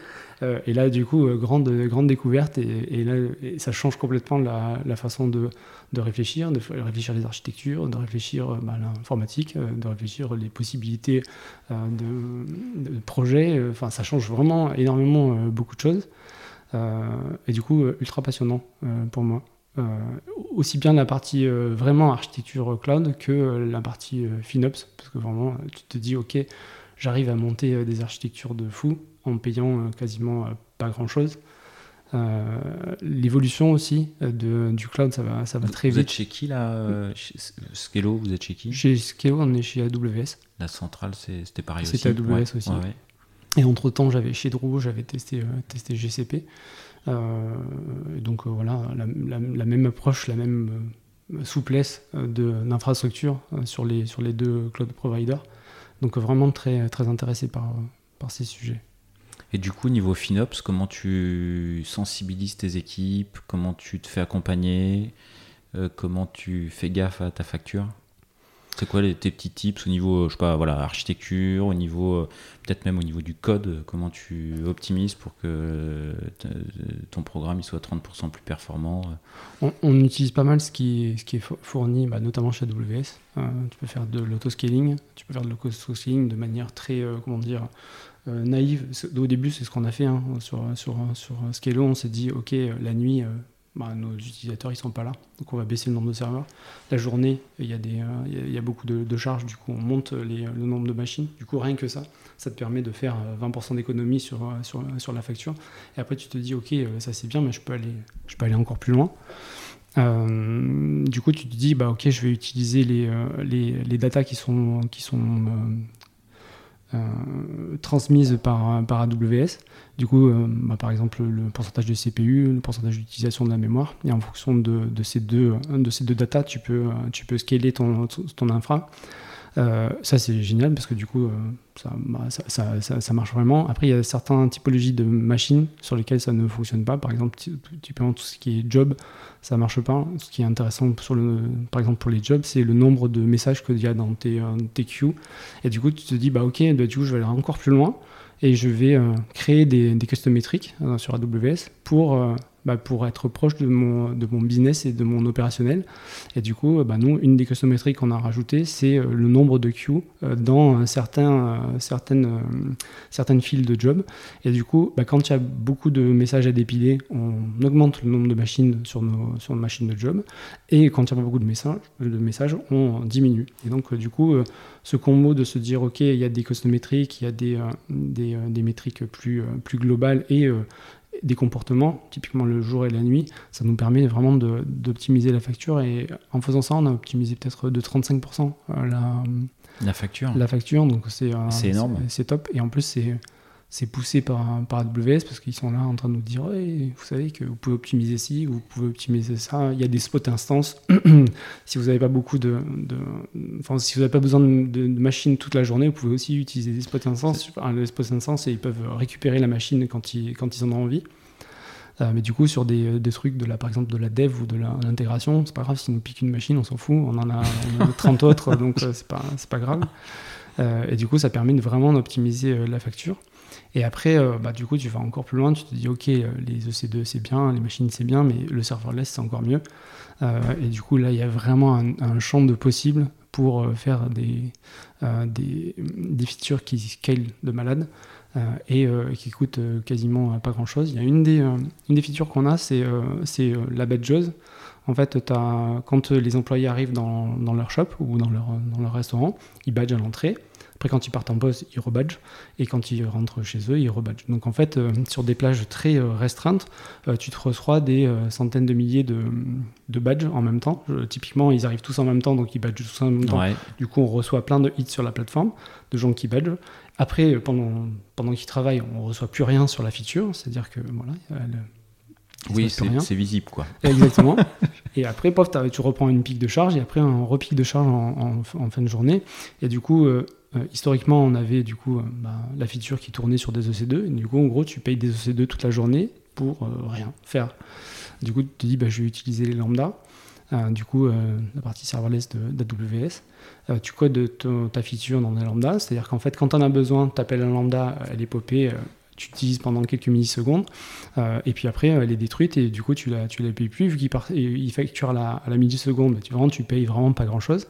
A: Euh, et là, du coup, euh, grande, grande découverte, et, là, ça change complètement la, façon de, de réfléchir, de réfléchir les architectures, de réfléchir bah, l'informatique, de réfléchir les possibilités de, de projets. Enfin, ça change vraiment énormément beaucoup de choses. Euh, et du coup, euh, ultra passionnant euh, pour moi. Aussi bien la partie vraiment architecture cloud que la partie FinOps, parce que vraiment, tu te dis, ok, j'arrive à monter des architectures de fou en payant quasiment pas grand-chose. Euh, L'évolution aussi de, du cloud, ça va, ça va très
B: vous
A: vite.
B: êtes chez qui là chez Skello, vous êtes chez qui?
A: Chez Scale, on est chez AWS.
B: La centrale, c'était pareil aussi.
A: C'était AWS
B: Ouais,
A: aussi.
B: ouais, ouais.
A: Et entre-temps, j'avais chez Drew, j'avais testé, euh, GCP. Euh, donc euh, voilà, la, même approche, la même souplesse d'infrastructure sur, les, sur les deux cloud providers. Donc vraiment très, très intéressé par, par ces sujets.
B: Et du coup, niveau FinOps, comment tu sensibilises tes équipes? Comment tu te fais accompagner? Comment tu fais gaffe à ta facture? C'est quoi les, tes petits tips au niveau, je sais pas, voilà, architecture, au niveau, euh, peut-être même au niveau du code euh, Comment tu optimises pour que euh, ton programme il soit 30% plus performant euh
A: On, utilise pas mal ce qui, est fo- fourni, bah, notamment chez AWS. Euh, tu peux faire de l'autoscaling, tu peux faire de l'autoscaling de manière très, euh, comment dire, euh, naïve. Au début, c'est ce qu'on a fait hein, sur, sur, sur Scalo. On s'est dit, OK, euh, la nuit, euh, bah, nos utilisateurs, ils sont pas là. Donc, on va baisser le nombre de serveurs. La journée, il y, a des, euh, il y a- beaucoup de, charges. Du coup, on monte le nombre de machines. Du coup, rien que ça, ça te permet de faire euh, 20% d'économie sur, euh, sur, sur la facture. Et après, tu te dis, OK, euh, ça c'est bien, mais je peux aller, je peux aller encore plus loin. Euh, du coup, tu te dis, bah, ok, je vais utiliser les, euh, les, les datas qui sont, qui sont euh, euh, transmises par, AWS. Du coup, euh, bah, par exemple, le pourcentage de CPU, le pourcentage d'utilisation de la mémoire. Et en fonction de, ces, deux, de datas, tu peux, euh, scaler ton infra. Euh, ça, c'est génial parce que du coup, euh, ça, bah, ça, marche vraiment. Après, il y a certaines typologies de machines sur lesquelles ça ne fonctionne pas. Par exemple, ty- typiquement tout ce qui est job, ça marche pas. Ce qui est intéressant, par exemple, pour les jobs, c'est le nombre de messages qu'il y a dans tes, euh, tes queues. Et du coup, tu te dis, bah ok, bah, du coup, je vais aller encore plus loin et je vais euh, créer des, des custom métriques euh, sur AWS pour, euh, bah, pour être proche de mon, de mon business et de mon opérationnel. Et du coup, bah, nous, une des custom métriques qu'on a rajoutées, c'est le nombre de queues dans certains, certaines, certaines files de job. Et du coup, bah, quand il y a beaucoup de messages à dépiler, on augmente le nombre de machines sur nos, sur nos machines de job. Et quand il n'y a pas beaucoup de messages, de messages, on diminue. Et donc, du coup, ce combo de se dire, OK, il y a des custom métriques, il y a des, des, euh, des métriques plus, euh, plus globales et euh, des comportements, typiquement le jour et la nuit, ça nous permet vraiment d'optimiser la facture. Et en faisant ça, on a optimisé peut-être de 35% la,
B: La facture
A: la facture. Donc c'est
B: C'est énorme.
A: C'est top. Et en plus, c'est c'est poussé par, par AWS parce qu'ils sont là en train de nous dire vous savez que vous pouvez optimiser ci, vous pouvez optimiser ça. Il y a des spots instances. si vous n'avez pas beaucoup de, de- Enfin, si vous n'avez pas besoin de, de- de machines toute la journée, vous pouvez aussi utiliser des spots instances. Les spots instances, et ils peuvent récupérer la machine quand ils, quand ils en ont envie. mais du coup, sur des, des, trucs de la, par exemple de la dev ou de l'intégration, c'est pas grave si nous pique une machine, on s'en fout, on en a, 30 autres, donc c'est pas, pas grave. et du coup, ça permet de vraiment d'optimiser la facture. Et après, bah, du coup, tu vas encore plus loin, tu te dis, ok, les EC2 c'est bien, les machines c'est bien, mais le serverless c'est encore mieux. et du coup, là, il y a vraiment un, champ de possibles pour euh, faire des, euh, des, des, features qui scale de malade euh, et qui coûtent quasiment pas grand chose. Il y a une des, une des features qu'on a, c'est c'est la badgeuse. En fait, as, quand les employés arrivent dans, dans, leur shop ou dans leur, dans leur restaurant, ils badgent à l'entrée. Après, quand ils partent en pause, ils rebadgent. Et quand ils rentrent chez eux, ils rebadgent. Donc, en fait, euh, sur des plages très euh, restreintes, euh, tu te reçois des centaines de milliers de, de, badges en même temps. typiquement, ils arrivent tous en même temps, donc ils badgent tous en même temps. Du coup, on reçoit plein de hits sur la plateforme, de gens qui badgent. Après, pendant, pendant qu'ils travaillent, on ne reçoit plus rien sur la feature. C'est-à-dire que, voilà,
B: oui, c'est visible, quoi.
A: Exactement. et après, pof, tu reprends une pique de charge et après un repique de charge en, en, fin de journée. Et du coup, euh, historiquement, on avait du coup euh, bah, la feature qui tournait sur des EC2. Et du coup, en gros, tu payes des EC2 toute la journée pour euh, rien faire. Du coup, tu te dis, bah, je vais utiliser les lambda. du coup, la partie serverless d'AWS. tu codes ta feature dans des lambda. C'est-à-dire qu'en fait, quand tu en as besoin, tu appelles un lambda, elle est popée tu utilises pendant quelques millisecondes, et puis après elle est détruite et du coup tu la, tu la payes plus vu qu'il il facture la, à la milliseconde, tu, vraiment, tu payes vraiment pas grand chose.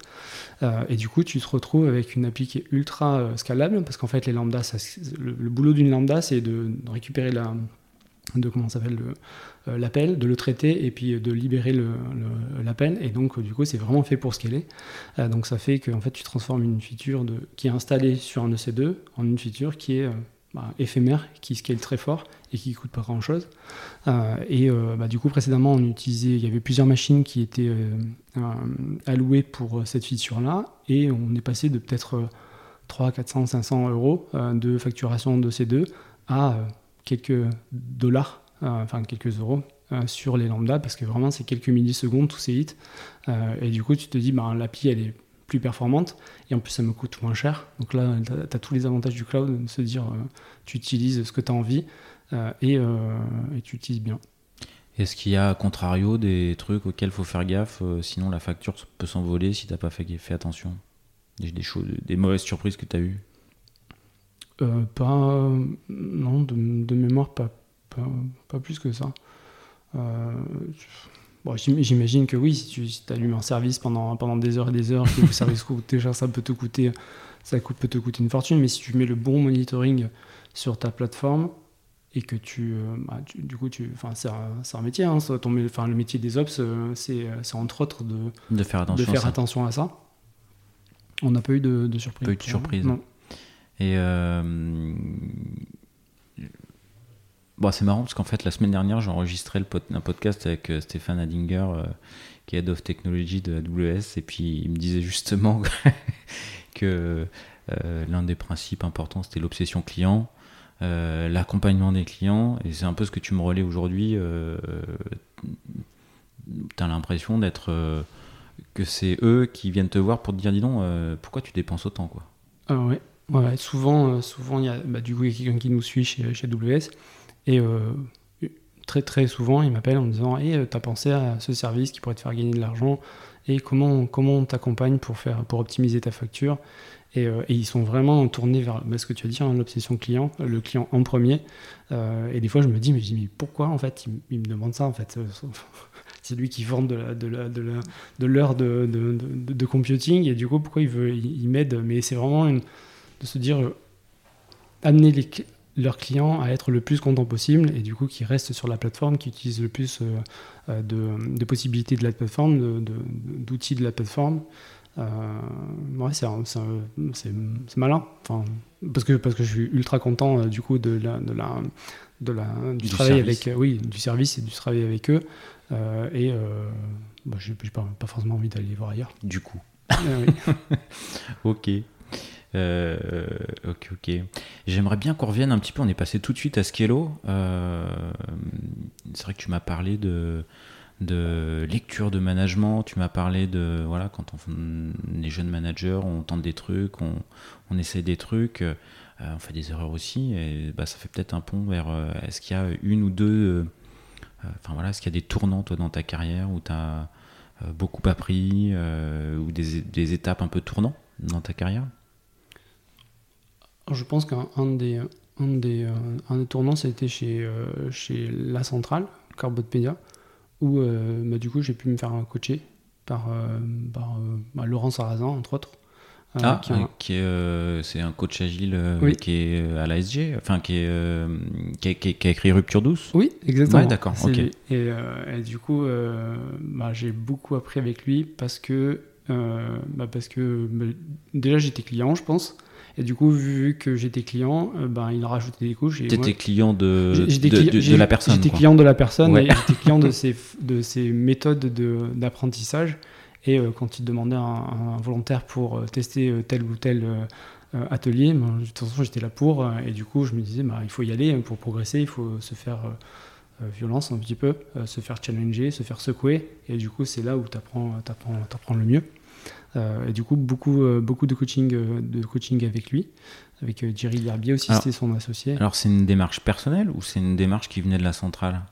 A: Euh, et du coup, tu te retrouves avec une appli qui est ultra euh, scalable parce qu'en fait, les lambdas, le, boulot d'une lambda, c'est de, récupérer la, de comment s'appelle euh, l'appel, de le traiter et puis de libérer l'appel. Et donc, du coup, c'est vraiment fait pour scaler. donc, ça fait que en fait, tu transformes une feature de, qui est installée sur un EC2 en une feature qui est bah, éphémère, qui scale très fort et qui coûte pas grand chose. Euh, et euh, bah, du coup, précédemment, on utilisait, il y avait plusieurs machines qui étaient euh, allouées pour cette feature-là, et on est passé de peut-être 300, 400, 500 euros de facturation de ces deux à quelques dollars, enfin quelques euros sur les lambda, parce que vraiment, c'est quelques millisecondes, tous ces hits. et du coup, tu te dis, bah, l'API, elle est plus performante et en plus ça me coûte moins cher. Donc là, tu as, tous les avantages du cloud de se dire euh, tu utilises ce que tu as envie euh, euh, et, tu utilises bien.
B: Est-ce qu'il y a, à contrario, des trucs auxquels il faut faire gaffe Sinon, la facture peut s'envoler si tu n'as pas fait, fait attention? Des, des, choses, des mauvaises surprises que tu as eues
A: Pas. non, de, mémoire, pas, pas, plus que ça. J'imagine que oui, si tu allumes un service pendant, pendant des heures et des heures, que le service coûte déjà, ça peut te coûter, ça coûte, peut te coûter une fortune. Mais si tu mets le bon monitoring sur ta plateforme et que tu, euh, bah, du coup, tu, enfin, c'est un, métier. Hein, ton, le métier des ops, euh, c'est, entre autres de,
B: de faire attention,
A: de faire à, attention ça. à ça. On n'a pas eu de, de surprise.
B: Pas eu de surprise. Non. Et euh, Bon, c'est marrant parce qu'en fait, la semaine dernière, j'ai un podcast avec euh, Stéphane Adinger, euh, qui est Head of Technology de AWS, et puis il me disait justement que euh, l'un des principes importants, c'était l'obsession client, l'accompagnement des clients, et c'est un peu ce que tu me relais aujourd'hui. tu as l'impression d'être. que c'est eux qui viennent te voir pour te dire, dis donc, pourquoi tu dépenses autant quoi?
A: Ah ouais. souvent, souvent, il y a bah, du coup quelqu'un qui nous suit chez, chez AWS et euh, très très souvent, ils m'appellent en me disant Hey, t'as pensé à ce service qui pourrait te faire gagner de l'argent Et comment, comment on t'accompagne pour, faire, pour optimiser ta facture? Et, euh, et, ils sont vraiment tournés vers ce que tu as dit, hein, l'obsession client, le client en premier. Euh, et des fois, je me dis, mais, mais pourquoi en fait il, me demande ça en fait? C'est lui qui vend de l'heure de, la, de, la, de, de, de, computing et du coup, pourquoi il, veut, il, m'aide? Mais c'est vraiment de se dire, amener les, leurs clients à être le plus content possible et du coup qui restent sur la plateforme, qui utilisent le plus euh, euh, de, possibilités de la plateforme, d'outils de, la plateforme. Euh, ouais, c'est malin. Enfin, parce que, parce que je suis ultra content du coup de la, de la, de la, du, travail avec oui, du service et du travail avec eux. et bah, j'ai pas, pas forcément envie d'aller voir ailleurs.
B: Du coup. ok. Euh, ok, ok. J'aimerais bien qu'on revienne un petit peu. On est passé tout de suite à Skello. Euh, c'est vrai que tu m'as parlé de, lecture de management. Tu m'as parlé de voilà quand on est jeune manager, on tente des trucs, on, on essaie des trucs, euh, on fait des erreurs aussi. Et bah, ça fait peut-être un pont vers est-ce qu'il y a une ou deux enfin voilà, est-ce qu'il y a des tournants toi dans ta carrière où tu as beaucoup appris ou des, des, étapes un peu tournants dans ta carrière?
A: Je pense qu'un des, un des, un des tournants, c'était chez, chez La Centrale, Carbotpedia, où bah, du coup j'ai pu me faire coacher par, par bah, Laurent Sarrazin, entre autres.
B: Euh, ah, qui, est, euh, c'est un coach agile euh, qui est à l'ASG, enfin qui, est, qui, a écrit Rupture douce.
A: Oui, exactement.
B: d'accord. ok.
A: Et, du coup, bah, j'ai beaucoup appris avec lui parce que, bah, parce que bah, déjà j'étais client, je pense. Et du coup, vu que j'étais client, ben, il a rajouté des couches.
B: Tu étais client de, de, la personne
A: J'étais client de la personne et j'étais client de ses, de ses méthodes d'apprentissage. Et euh, quand il demandait un, un, volontaire pour euh, tester euh, tel ou tel atelier, ben, de toute façon j'étais là pour. et du coup, je me disais, bah, il faut y aller hein, pour progresser, il faut se faire violence un petit peu, se faire challenger, se faire secouer. Et du coup, c'est là où tu apprends, apprends, apprends, le mieux. Et du coup, beaucoup, beaucoup de, coaching, de coaching avec lui. Avec Jerry Lherbier aussi, c'était son associé.
B: Alors, c'est une démarche personnelle ou c'est une démarche qui venait de la centrale?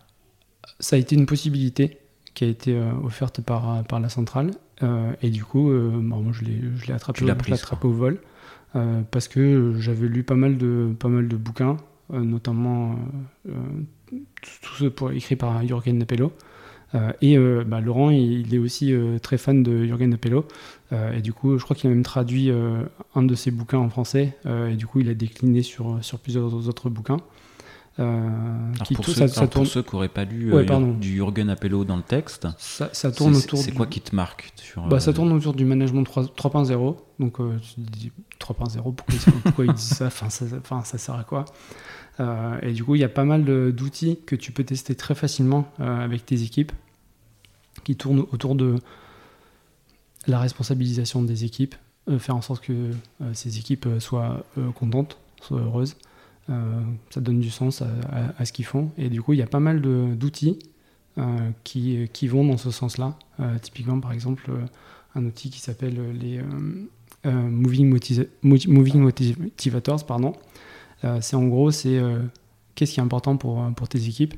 A: Ça a été une possibilité qui a été offerte par, par la centrale. Euh, et du coup, euh, bah, moi, je l'ai attrapé, attrapé au vol euh, parce que j'avais lu pas mal de, pas mal de bouquins, notamment tous ceux pour, écrits par Jürgen Napello. et bah, Laurent, il, est aussi très fan de Jürgen Napello. Et du coup, je crois qu'il a même traduit un de ses bouquins en français. et du coup, il a décliné sur, sur plusieurs autres bouquins.
B: Euh, pour, ceux, ça, pour, ceux, qui n'auraient pas lu euh, du Jürgen Appello dans le texte,
A: ça, tourne autour.
B: C'est quoi qui te marque sur,
A: bah, Ça euh, tourne autour du management 3.0. Donc, tu dis 3.0, pourquoi, il dit ça? Enfin, ça Enfin, ça sert à quoi? Et du coup, il y a pas mal d'outils que tu peux tester très facilement avec tes équipes qui tournent autour de la responsabilisation des équipes, faire en sorte que ces équipes soient contentes, soient heureuses. Euh, ça donne du sens à, ce qu'ils font. Et du coup, il y a pas mal d'outils euh, qui, vont dans ce sens-là. Euh, typiquement, par exemple, un outil qui s'appelle les Moving, Motivators. Pardon. c'est en gros, c'est qu'est-ce qui est important pour tes équipes?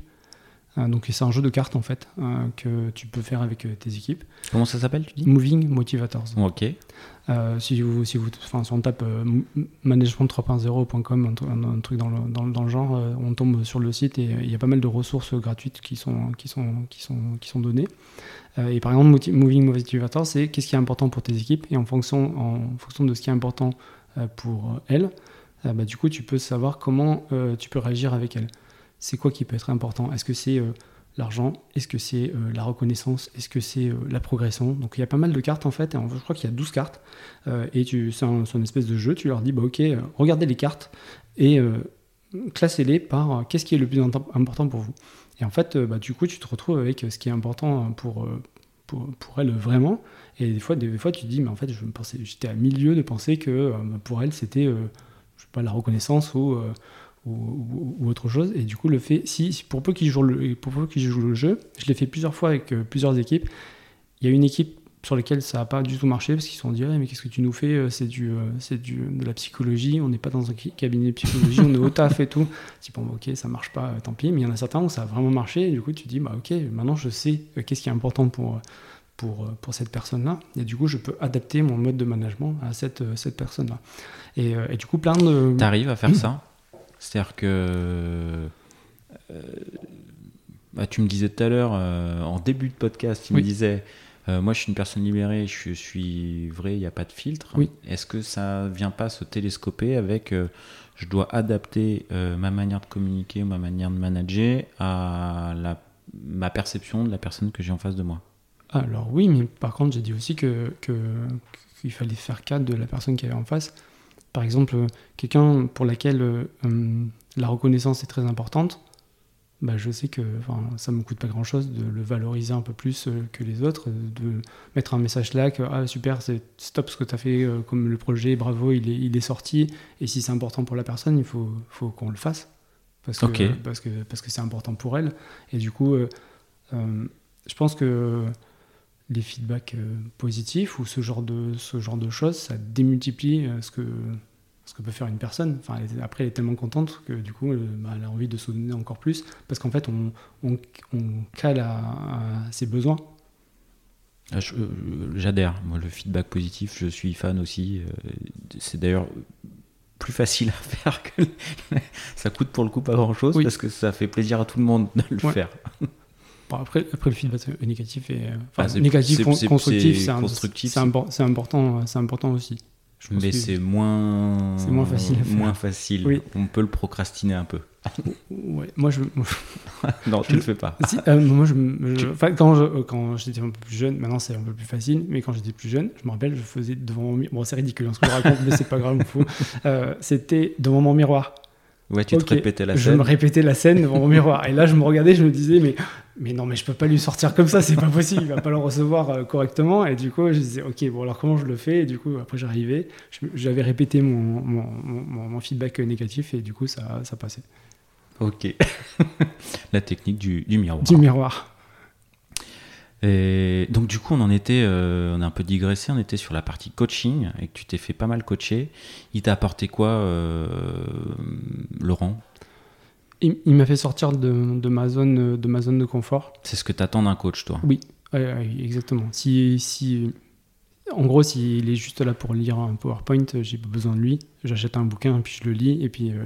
A: Donc c'est un jeu de cartes en fait que tu peux faire avec tes équipes.
B: Comment ça s'appelle tu dis?
A: Moving Motivators.
B: Ok.
A: Euh, si, vous, si, vous, enfin, si on tape euh, management3.0.com, un, truc dans le, dans, dans le genre, euh, on tombe sur le site et il y a pas mal de ressources gratuites qui sont, qui sont, qui sont, qui sont données. et par exemple, Moving Motivator, c'est qu'est-ce qui est important pour tes équipes et en fonction, en fonction de ce qui est important pour elles, bah, du coup, tu peux savoir comment tu peux réagir avec elles. C'est quoi qui peut être important? Est-ce que c'est l'argent? Est-ce que c'est euh, la reconnaissance? Est-ce que c'est euh, la progression? Donc il y a pas mal de cartes en fait, je crois qu'il y a 12 cartes, euh, et c'est un, une espèce de jeu, tu leur dis, bah ok, regardez les cartes, et classez-les par qu'est-ce qui est le plus important pour vous. Et en fait, bah, du coup, tu te retrouves avec ce qui est important pour, pour, pour elle vraiment, et des fois, des fois tu te dis, mais en fait, je j'étais à milieu de penser que pour elle, c'était, pas, la reconnaissance ou ou, autre chose. Et du coup, le fait, si, pour peu qu'ils jouent le, peu jouent le jeu, je l'ai fait plusieurs fois avec euh, plusieurs équipes. Il y a une équipe sur laquelle ça n'a pas du tout marché parce qu'ils se sont dit mais qu'est-ce que tu nous fais euh, c'est du euh, c'est du de la psychologie on n'est pas dans un cabinet de psychologie on est au taf et tout dis bon ok ça marche pas tant pis mais il y en a certains où ça a vraiment marché et du coup tu dis bah ok maintenant je sais qu'est-ce qui est important pour pour, pour cette personne-là. Et du coup, je peux adapter mon mode de management à cette, cette personne-là. Et, et, du coup, plein de...
B: Tu arrives à faire ça? C'est-à-dire que. Euh, bah, tu me disais tout à l'heure, euh, en début de podcast, tu me disais euh, Moi, je suis une personne libérée, je, suis vrai, il n'y a pas de filtre. Est-ce que ça vient pas se télescoper avec je dois adapter ma manière de communiquer, ma manière de manager à la, ma perception de la personne que j'ai en face de moi?
A: Alors, oui, mais par contre, j'ai dit aussi que, qu'il fallait faire cas de la personne qui avait en face. Par exemple, quelqu'un pour laquelle euh, la reconnaissance est très importante, bah, je sais que ça ne me coûte pas grand-chose de le valoriser un peu plus euh, que les autres, de mettre un message là que ah, super, c'est stop ce que tu as fait euh, comme le projet, bravo, il est, il est sorti. Et si c'est important pour la personne, il faut, faut qu'on le fasse. Parce que, parce que, parce que c'est important pour elle. Et du coup, je pense que les feedbacks positifs ou ce genre de, ce genre de choses, ça démultiplie ce que, que peut faire une personne. Enfin, après, elle est tellement contente que du coup, bah, elle a envie de se donner encore plus parce qu'en fait, on, on, cale à, ses besoins.
B: Ah, euh, j'adhère. Moi, le feedback positif, je suis fan aussi. C'est d'ailleurs plus facile à faire que ça coûte pour le coup pas grand chose parce que ça fait plaisir à tout le monde de le faire.
A: Après, après, le feedback négatif et enfin, ah, négatif constructif, c'est important, c'est important aussi.
B: Mais c'est moins,
A: c'est moins facile.
B: Moins facile. On peut le procrastiner un peu.
A: ouais, moi je.
B: non, tu le fais pas.
A: Euh, moi, je, quand, quand j'étais un peu plus jeune, maintenant c'est un peu plus facile, mais quand j'étais plus jeune, je me rappelle, je faisais devant mon miroir. Bon, c'est ridicule hein, ce que je raconte, mais c'est pas grave, euh, C'était devant mon miroir.
B: Ouais, tu te répétais la scène.
A: Je me répétais la scène devant mon miroir. Et là, je me regardais, je me disais, mais, mais non, mais je peux pas lui sortir comme ça, c'est pas possible, il va pas le recevoir euh, correctement. Et du coup, je disais, ok, bon, alors comment je le fais? Et du coup, après, j'arrivais, j'avais répété mon, mon, mon, feedback négatif et du coup, ça, ça passait.
B: Ok. la technique du, du miroir.
A: Du miroir.
B: Et donc du coup, on en était, euh, on a un peu digressé, on était sur la partie coaching et que tu t'es fait pas mal coacher. Il t'a apporté quoi, euh, Laurent?
A: Il, m'a fait sortir de, de, ma zone, de ma zone de confort.
B: C'est ce que t'attends d'un coach, toi
A: Oui, exactement. Si, si, en gros, s'il est juste là pour lire un PowerPoint, j'ai pas besoin de lui. J'achète un bouquin, puis je le lis, et puis euh,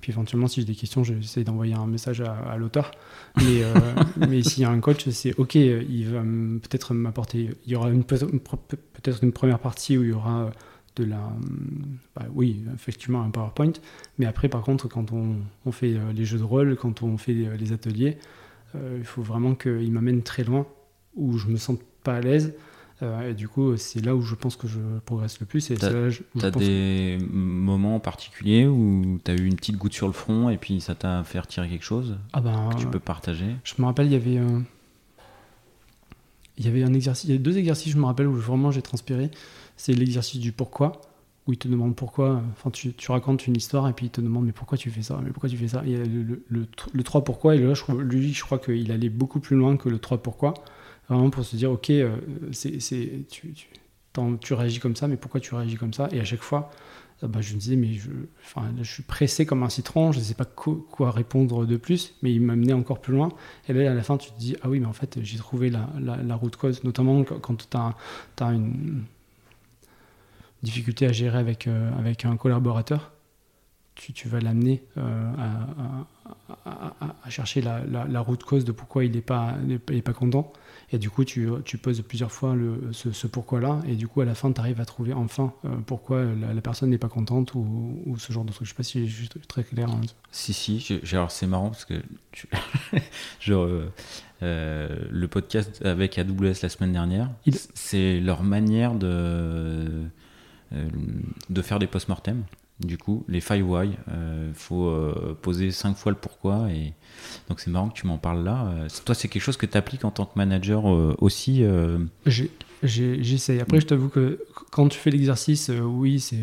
A: puis éventuellement, si j'ai des questions, j'essaie d'envoyer un message à, l'auteur. Mais, euh, mais s'il y a un coach, c'est OK, il va peut-être m'apporter. Il y aura peut-être une première partie où il y aura de la. Bah oui, effectivement, un PowerPoint. Mais après, par contre, quand on, on fait euh, les jeux de rôle, quand on fait euh, les ateliers, il faut vraiment qu'il m'amène très loin, où je me sens pas à l'aise. Euh, et du coup, c'est là où je pense que je progresse le plus.
B: Tu as, des moments particuliers où tu as eu une petite goutte sur le front et puis ça t'a fait retirer quelque chose
A: ah ben,
B: que tu peux partager?
A: Je me rappelle, il y avait, euh, il y avait un exercice, il y a deux exercices, je me rappelle, où vraiment j'ai transpiré. C'est l'exercice du pourquoi, où il te demande pourquoi. Enfin, tu, tu, racontes une histoire et puis il te demande mais pourquoi tu fais ça Mais pourquoi tu fais ça? A le, le, le, 3 pourquoi, et là, je, lui, je crois qu'il allait beaucoup plus loin que le 3 pourquoi. Vraiment pour se dire, ok, euh, c'est, tu, tu, tu, réagis comme ça, mais pourquoi tu réagis comme ça? Et à chaque fois, euh, bah, je me disais, mais je, je suis pressé comme un citron, je ne sais pas quoi répondre de plus, mais il m'a mené encore plus loin. Et là, à la fin, tu te dis, ah oui, mais en fait, j'ai trouvé la, la, route cause, notamment quand tu as, une difficulté à gérer avec, euh, avec un collaborateur. Tu, tu, vas l'amener à, à, à, chercher la, la, route cause de pourquoi il n'est pas, pas content. Et du coup, tu, tu poses plusieurs fois le, ce, pourquoi-là, et du coup, à la fin, tu arrives à trouver enfin euh, pourquoi la, personne n'est pas contente ou, ou, ce genre de truc. Je sais pas si c'est juste très clair. Hein.
B: Si, si, alors c'est marrant parce que genre, euh, euh, le podcast avec AWS la semaine dernière, c'est leur manière de, de faire des post-mortem. Du coup, les 5 why, il euh, faut euh, poser cinq fois le pourquoi. Et donc c'est marrant que tu m'en parles là. Euh, toi, c'est quelque chose que tu appliques en tant que manager aussi
A: J'essaye. Après, je t'avoue que quand tu fais l'exercice, oui, c'est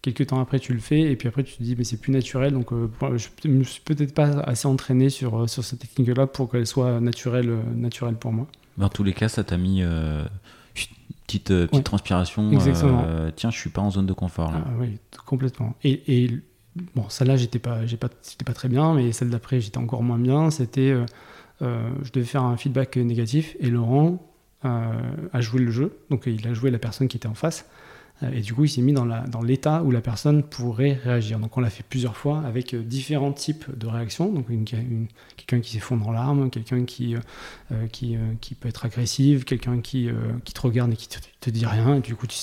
A: quelques temps après tu le fais et puis après tu te dis mais c'est plus naturel. Donc je ne suis peut-être pas assez entraîné sur, sur cette technique-là pour qu'elle soit naturelle, naturelle pour moi.
B: Dans tous les cas, ça t'a mis petite, euh, transpiration. Euh, tiens, je suis pas en zone de confort. Là.
A: Ah oui, complètement. Et, et bon, celle-là, j'étais pas, pas, pas très bien, mais celle d'après, j'étais encore moins bien. C'était, euh, je devais faire un feedback négatif et Laurent a joué le jeu, donc il a joué la personne qui était en face. Euh, et du coup, il s'est mis dans l'état où la personne pourrait réagir. Donc, on l'a fait plusieurs fois avec euh, différents types de réactions. Donc, quelqu'un qui s'effondre en larmes, quelqu'un qui, euh, qui, peut être agressif, quelqu'un qui, te regarde et qui te, te dit rien. Et du coup, tu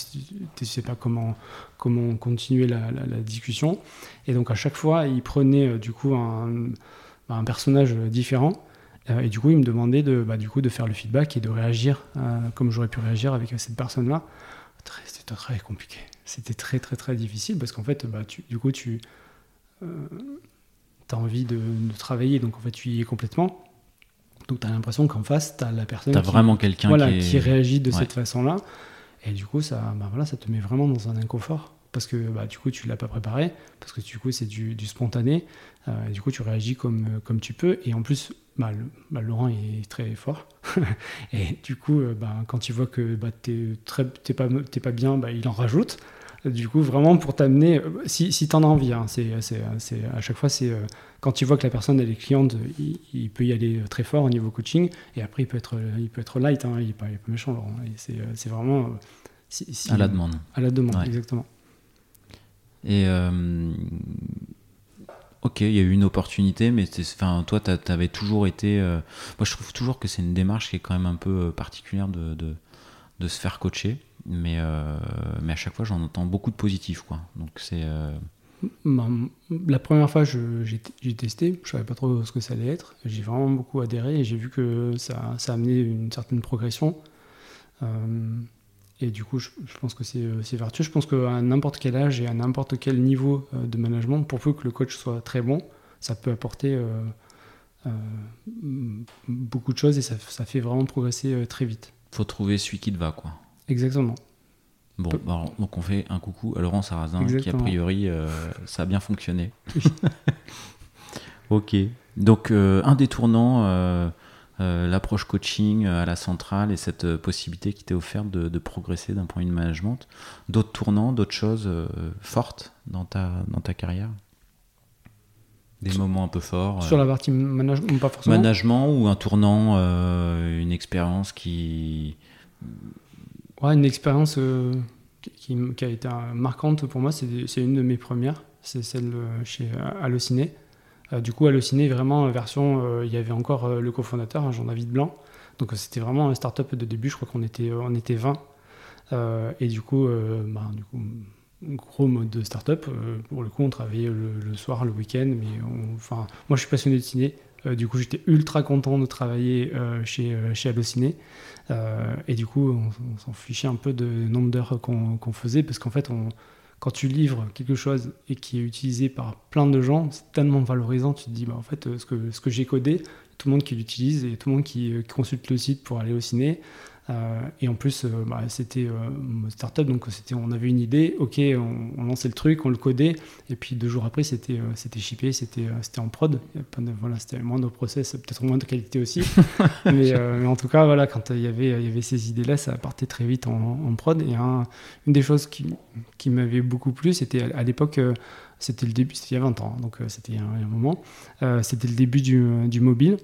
A: ne sais pas comment, comment continuer la, discussion. Et donc, à chaque fois, il prenait du coup un, un personnage différent. Et du coup, il me demandait de, bah, du coup, de faire le feedback et de réagir comme j'aurais pu réagir avec cette personne-là c'était très compliqué. C'était très très très difficile parce qu'en fait, bah, tu, du coup, tu euh, as envie de, travailler, donc en fait, tu y es complètement. Donc tu as l'impression qu'en face, tu as la personne
B: as qui, vraiment quelqu'un
A: voilà, qui, réagit de cette façon-là. Et du coup, ça, bah, voilà, ça te met vraiment dans un inconfort parce que bah, du coup, tu l'as pas préparé, parce que du coup, c'est du, du, spontané. Euh, du coup, tu réagis comme, comme tu peux. Et en plus, bah, bah, Laurent est très fort. et du coup, euh, bah, quand il voit que bah, tu n'es pas, pas bien, bah, il en rajoute. Du coup, vraiment pour t'amener, si, si tu en as envie, hein, c'est, c'est, à chaque fois, c'est quand tu vois que la personne elle est cliente, il, peut y aller très fort au niveau coaching, et après il peut être, il peut être light, hein, il, n'est pas, méchant, Laurent. c'est, c'est vraiment.
B: à la demande.
A: À la demande, exactement.
B: Et ok, il y a eu une opportunité, mais enfin, toi, tu avais toujours été. moi, je trouve toujours que c'est une démarche qui est quand même un peu particulière de, de, se faire coacher mais, euh, mais à chaque fois j'en entends beaucoup de positifs quoi. Donc c'est euh,
A: la première fois j'ai testé, je savais pas trop ce que ça allait être, j'ai vraiment beaucoup adhéré et j'ai vu que ça, ça a amené une certaine progression. Euh, et du coup, je, pense que c'est vertueux. Je pense qu'à n'importe quel âge et à n'importe quel niveau de management, pour peu que le coach soit très bon, ça peut apporter beaucoup de choses et ça, ça fait vraiment progresser très vite.
B: Faut trouver celui qui te va, quoi.
A: Exactement.
B: Bon, donc on fait un coucou à Laurent Sarrazin, qui a priori, euh, ça a bien fonctionné. ok. Donc, euh, un des tournants, euh, l'approche coaching à la centrale et cette possibilité qui t'est offerte de, progresser d'un point de vue management. D'autres tournants, d'autres choses fortes dans ta, dans ta carrière? Des moments un peu forts.
A: Sur la partie management, pas forcément?
B: Management ou un tournant, une expérience qui
A: une expérience euh, qui, a été marquante pour moi, c'est une de mes premières, c'est celle euh, chez euh, Allociné. Du coup, Allociné, vraiment, version, il y avait encore le cofondateur, Jean-David Blanc. Donc c'était vraiment un start-up de début, je crois qu'on était, on était 20. et du coup, bah, du coup, gros mode de start-up. pour le coup, on travaillait le, soir, le week-end. Mais enfin, moi, je suis passionné de ciné. du coup, j'étais ultra content de travailler chez, chez Allociné. Euh, et du coup, on, s'en fichait un peu de nombre d'heures qu'on faisait, parce qu'en fait, on, quand tu livres quelque chose et qui est utilisé par plein de gens, c'est tellement valorisant. Tu te dis, bah, en fait, ce que, ce que j'ai codé, tout le monde qui l'utilise et tout le monde qui, qui, consulte le site pour aller au ciné. Euh, et en plus, euh, bah, c'était euh, startup, donc c'était, on avait une idée, ok, on, lançait le truc, on le codait, et puis deux jours après, c'était, c'était shippé, c'était, c'était en prod. voilà, c'était moins de process, peut-être moins de qualité aussi. mais, en tout cas, voilà, quand il y avait, il y avait ces idées-là, ça partait très vite en, prod. Et une des choses qui, qui m'avait beaucoup plu, c'était à, l'époque c'était le début, c'était il y a 20 ans, donc c'était il y a un, moment, c'était le début du, du mobile.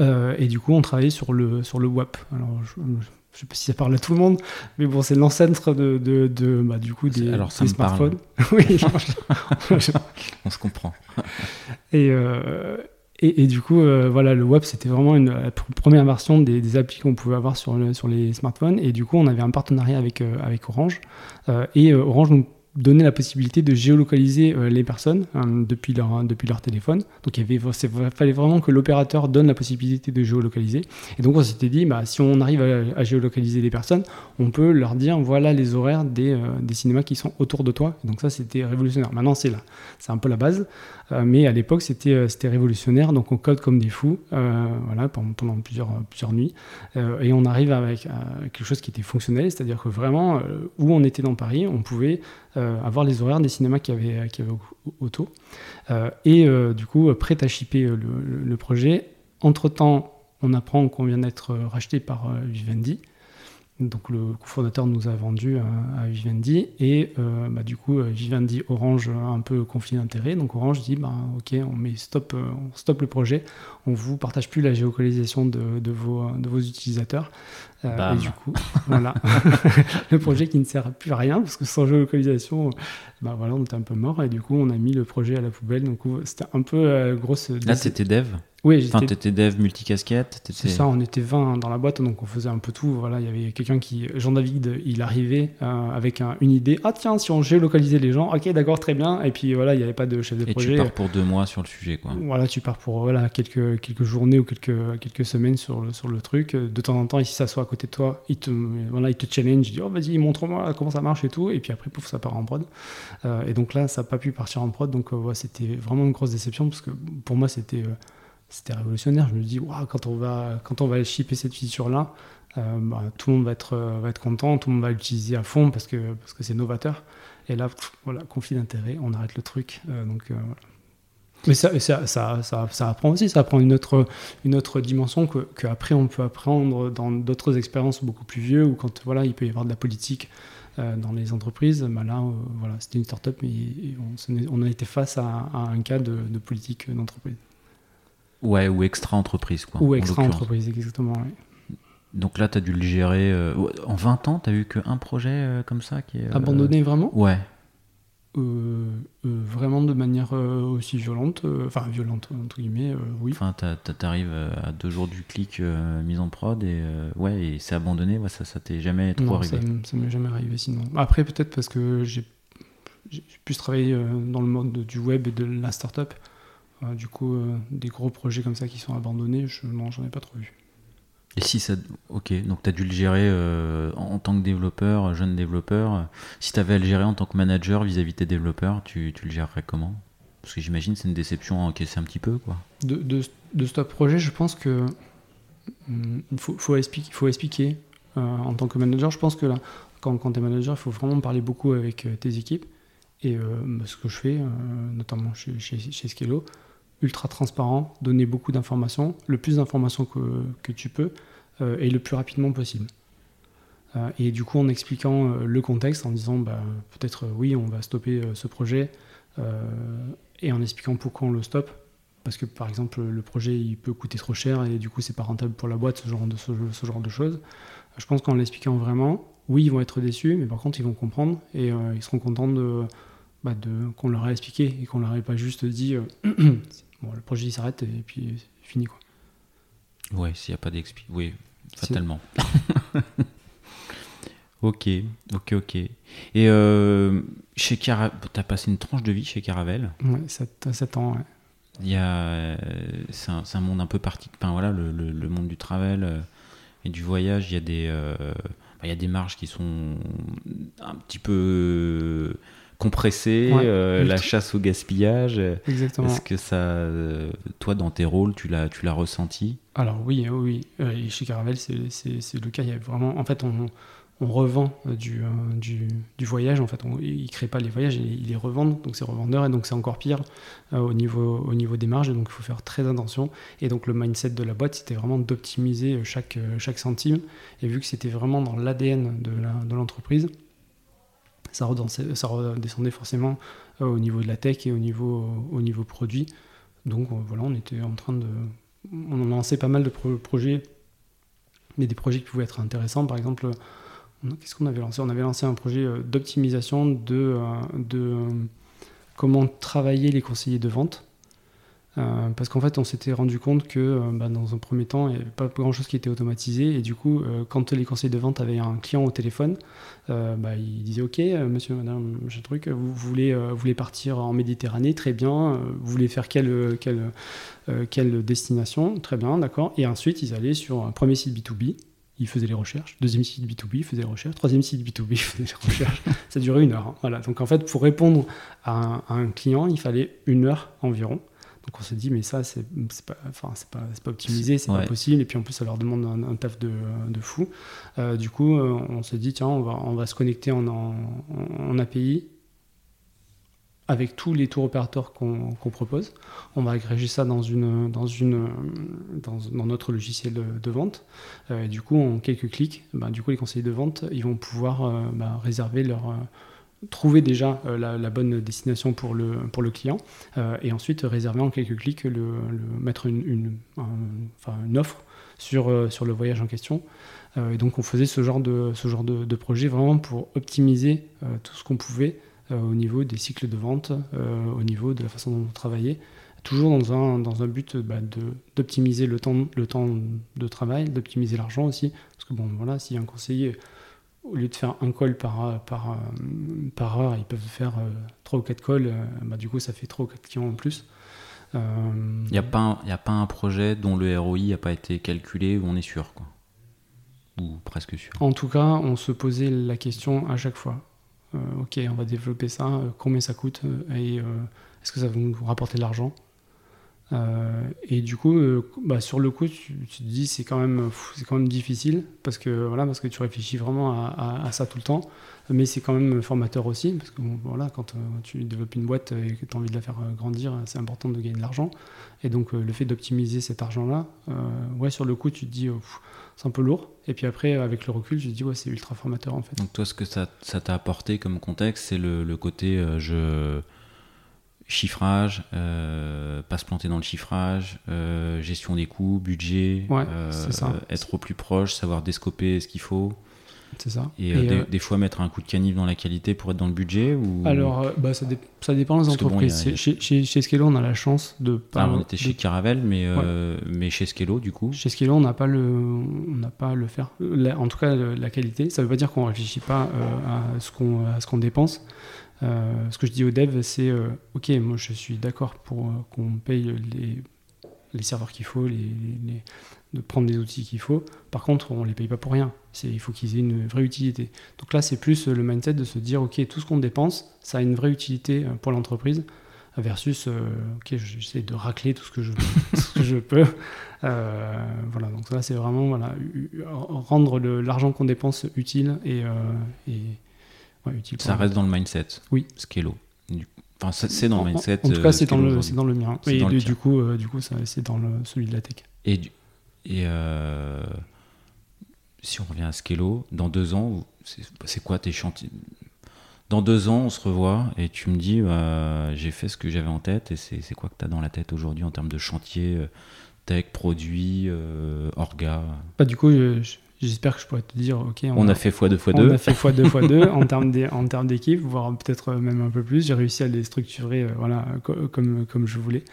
A: Euh, et du coup, on travaillait sur le, sur le WAP. Alors, je ne sais pas si ça parle à tout le monde, mais bon, c'est l'ancêtre de, de, de bah, du coup, des,
B: Alors, ça
A: smartphones.
B: oui, on se comprend.
A: Et, euh, et, et, du coup, euh, voilà, le WAP, c'était vraiment une, la première version des, des applis qu'on pouvait avoir sur, le, sur les smartphones. Et du coup, on avait un partenariat avec, avec Orange. et Orange nous donner la possibilité de géolocaliser euh, les personnes hein, depuis, leur, depuis leur téléphone. Donc il, fallait vraiment que l'opérateur donne la possibilité de géolocaliser. Et donc on s'était dit, bah, si on arrive à, géolocaliser les personnes, on peut leur dire, voilà les horaires des, euh, cinémas qui sont autour de toi. donc ça, c'était révolutionnaire. Maintenant, c'est là. C'est un peu la base. Euh, mais à l'époque, c'était, c'était révolutionnaire. Donc on code comme des fous voilà, pendant, plusieurs, plusieurs nuits. et on arrive avec quelque chose qui était fonctionnel, c'est-à-dire que vraiment, où on était dans Paris, on pouvait euh, avoir les horaires des cinémas qui avaient, qui avaient auto. Euh, et euh, du coup, prêt à shipper le, projet. Entre-temps, on apprend qu'on vient d'être racheté par Vivendi. Donc le cofondateur nous a vendu à, Vivendi et bah, du coup Vivendi Orange un peu conflit d'intérêt. Donc Orange dit bah, ok on met stop, on stoppe le projet, on vous partage plus la géolocalisation de, de, vos, de vos utilisateurs. Euh, et du coup, voilà, le projet qui ne sert plus à rien parce que sans géolocalisation, bah voilà, on était un peu mort et du coup, on a mis le projet à la poubelle. Donc, c'était un peu euh, grosse.
B: Là, c'était dev
A: oui,
B: enfin, t'étais dev multicasquette.
A: C'est ça, on était 20 dans la boîte, donc on faisait un peu tout. Voilà, il y avait quelqu'un qui, Jean-David, il arrivait euh, avec une idée. Ah tiens, si on géolocalisait les gens, ok, d'accord, très bien. Et puis voilà, il n'y avait pas de chef de projet.
B: Et tu pars pour deux mois sur le sujet, quoi.
A: Voilà, tu pars pour voilà quelques quelques journées ou quelques quelques semaines sur le sur le truc. De temps en temps, il s'assoit à côté de toi, il te voilà, il te challenge, il dit oh vas-y, montre-moi comment ça marche et tout. Et puis après, pouf, ça part en prod. Euh, et donc là, ça n'a pas pu partir en prod, donc euh, c'était vraiment une grosse déception parce que pour moi, c'était c'était révolutionnaire. Je me dis, quand on va, quand on va shipper cette feature-là, euh, bah, tout le monde va être, va être content, tout le monde va l'utiliser à fond parce que parce que c'est novateur. Et là, voilà, conflit d'intérêt, on arrête le truc. Euh, donc, euh, Mais ça, ça, ça, ça, apprend aussi, ça apprend une autre, une autre dimension que, que on peut apprendre dans d'autres expériences beaucoup plus vieux ou quand voilà, il peut y avoir de la politique euh, dans les entreprises. Bah là, euh, voilà, c'était une start-up, mais on, a été face à, un cas de politique d'entreprise.
B: Ouais, ou extra-entreprise. Quoi,
A: ou extra-entreprise, exactement. Ouais.
B: Donc là, tu as dû le gérer. Euh, en 20 ans, tu as eu qu'un projet comme ça qui est.
A: Abandonné vraiment?
B: Ouais.
A: Euh, euh, vraiment de manière euh, aussi violente, enfin violente entre guillemets, oui.
B: Enfin, t'arrives à deux jours du clic mise en prod et ouais, et c'est abandonné, ouais, ça, ça t'est jamais trop arrivé.
A: Ça, m'est jamais arrivé sinon. Après, peut-être parce que j'ai plus travaillé dans le monde du web et de la startup. Du coup, des gros projets comme ça qui sont abandonnés, je, non, j'en ai pas trop vu.
B: Et si ça. Ok, donc tu as dû le gérer euh, en tant que développeur, jeune développeur. Si tu avais à le gérer en tant que manager vis-à-vis de tes développeurs, tu, tu le gérerais comment? Parce que j'imagine c'est une déception à encaisser un petit peu. quoi.
A: De, de, de Stop Projet, je pense que. Hmm, faut, faut, expliquer. Faut expliquer euh, en tant que manager, je pense que là, quand, quand tu es manager, il faut vraiment parler beaucoup avec euh, tes équipes. Et bah, ce que je fais, notamment chez, chez, chez Skello, ultra transparent, donner beaucoup d'informations, le plus d'informations que, tu peux, euh, et le plus rapidement possible. Euh, et du coup, en expliquant euh, le contexte, en disant bah, peut-être oui, on va stopper ce projet, et en expliquant pourquoi on le stoppe, parce que par exemple, le projet il peut coûter trop cher et du coup, c'est pas rentable pour la boîte, ce genre de, ce, genre de choses. Je pense qu'en l'expliquant vraiment, oui, ils vont être déçus, mais par contre, ils vont comprendre et ils seront contents de, bah, de qu'on leur ait expliqué et qu'on leur ait pas juste dit bon, le projet s'arrête et puis fini quoi.
B: Ouais, s'il n'y a pas d'explication. Oui, fatalement. ok, ok, ok. Et euh, chez Cara... tu as passé une tranche de vie chez Caravelle?
A: Ouais, 7, ans, ouais.
B: Il y a, c'est un, un, monde un peu particulier. Enfin, voilà, le, le, monde du travel euh, et du voyage, il y a des, euh, bah, il y a des marges qui sont un petit peu compressé, euh, la chasse au gaspillage.
A: Exactement.
B: Est-ce que ça, euh, toi, dans tes rôles, tu l'as, tu l'as ressenti?
A: Alors oui, oui. Euh, chez Caravelle, c'est, le cas. Il y a vraiment, en fait, on, on revend du, du, du, voyage. En fait, on, ils créent pas les voyages, ils, les revendent. Donc c'est revendeur et donc c'est encore pire au niveau au niveau des marges. donc il faut faire très attention. Et donc le mindset de la boîte, c'était vraiment d'optimiser chaque chaque centime. Et vu que c'était vraiment dans l'ADN de, de ça, redescendait forcément euh, au niveau de la tech et au niveau, au niveau produit. Donc euh, voilà, on était en train de. On lancé pas mal de projets, mais des projets qui pouvaient être intéressants. Par exemple, qu'est-ce qu'on avait lancé? On avait lancé un projet euh, d'optimisation de, de comment travailler les conseillers de vente. Euh, parce qu'en fait, on s'était rendu compte que euh, bah, dans un premier temps, il n'y avait pas grand chose qui était automatisé. Et du coup, euh, quand les conseils de vente avaient un client au téléphone, bah, ils disaient Ok, monsieur, madame, j'ai un truc, vous voulez, vous voulez partir en Méditerranée? Très bien. vous voulez faire quelle, destination? Très bien, d'accord. Et ensuite, ils allaient sur un premier site B2B. Ils faisaient les recherches. Deuxième site B2B, ils faisaient les recherches. Troisième site B2B, ils faisaient les recherches. Ça durait une heure. Hein. Voilà. Donc en fait, pour répondre à un client, il fallait une heure environ. Donc on s'est dit, mais ça, c'est pas, pas, pas optimisé, c'est pas possible. Et puis en plus, ça leur demande un, taf de, de fou. Euh, du coup, euh, on s'est dit, tiens, on va, on va se connecter en, en, API avec tous les tours opérateurs qu'on propose. On va agréger ça dans, une, dans, une, dans, dans notre logiciel de, vente. Euh, et du coup, en quelques clics, bah, du coup, les conseillers de vente, ils vont pouvoir bah, réserver leur trouver déjà euh, la, bonne destination pour le, pour le client euh, et ensuite réserver en quelques clics, le, mettre une, offre sur, euh, sur le voyage en question. et donc on faisait ce genre de, ce genre de, projet vraiment pour optimiser tout ce qu'on pouvait au niveau des cycles de vente, au niveau de la façon dont on travaillait, toujours dans un, dans un but bah, d'optimiser le temps, le temps de travail, d'optimiser l'argent aussi. Parce que bon, voilà, si un conseiller au lieu de faire un call par, par, par heure, ils peuvent faire euh, trois ou quatre calls, euh, bah, du coup ça fait trois ou quatre clients en plus.
B: Il euh, n'y a, pas un, a pas un projet dont le ROI n'a pas été calculé où on est sûr, quoi? Ou presque sûr?
A: En tout cas, on se posait la question à chaque fois. ok, on va développer ça, combien ça coûte et est-ce que ça va nous rapporter de l'argent? Et du coup, bah, sur le coup, tu, te dis c'est quand même c'est quand même difficile parce que voilà parce que tu réfléchis vraiment à, ça tout le temps, mais c'est quand même formateur aussi parce que voilà quand tu développes une boîte et que tu as envie de la faire grandir, c'est important de gagner de l'argent. Et donc le fait d'optimiser cet argent-là, ouais sur le coup tu te dis c'est un peu lourd. Et puis après, avec le recul, je dis ouais, c'est ultra formateur en fait.
B: Donc toi, ce que ça t'a apporté comme contexte, c'est le, côté euh, je chiffrage, euh, pas se planter dans le chiffrage, euh, gestion des coûts, budget, être au plus proche, savoir descoper ce qu'il faut.
A: C'est ça.
B: Et, euh, euh, des, fois mettre un coup de canif dans la qualité pour être dans le budget ou...
A: Alors, euh, bah, ça, ça, dépend des entreprises. chez, chez, chez, Skello, on a la chance de
B: pas. on était chez Caravel, mais, mais chez Skello, du coup.
A: Chez Skello, on n'a pas le, on n'a pas le faire. en tout cas, la qualité. Ça ne veut pas dire qu'on réfléchit pas à ce qu'on, à ce dépense. ce que je dis aux devs, c'est ok, moi je suis d'accord pour qu'on paye les, les serveurs qu'il faut, les, les, de prendre des outils qu'il faut. Par contre, on ne les paye pas pour rien. Il faut qu'ils aient une vraie utilité. Donc là, c'est plus le mindset de se dire, OK, tout ce qu'on dépense, ça a une vraie utilité euh, pour l'entreprise, versus, euh, OK, j'essaie de racler tout ce que je, peux. Euh, voilà, donc là, c'est vraiment voilà, rendre l'argent qu'on dépense utile et utile.
B: Ça reste dans le mindset.
A: Oui.
B: Scalo. Enfin, c'est dans le mindset.
A: En, tout cas, c'est dans, le, dans le mien. Et du, coup, du coup, c'est dans le, celui de la tech.
B: Et et euh, si on revient à Skello, dans deux ans, c'est quoi tes chantiers? Dans deux ans, on se revoit et tu me dis, j'ai fait ce que j'avais en tête et c'est quoi que tu as dans la tête aujourd'hui en termes de chantier, euh, tech, produit, euh, orga?
A: Bah, Du coup, j'espère que je pourrais te dire, ok,
B: on, a, fait x2 x2.
A: On a fait x2 x2 en termes d'équipe, voire peut-être même un peu plus. J'ai réussi à les structurer voilà, comme, comme je voulais.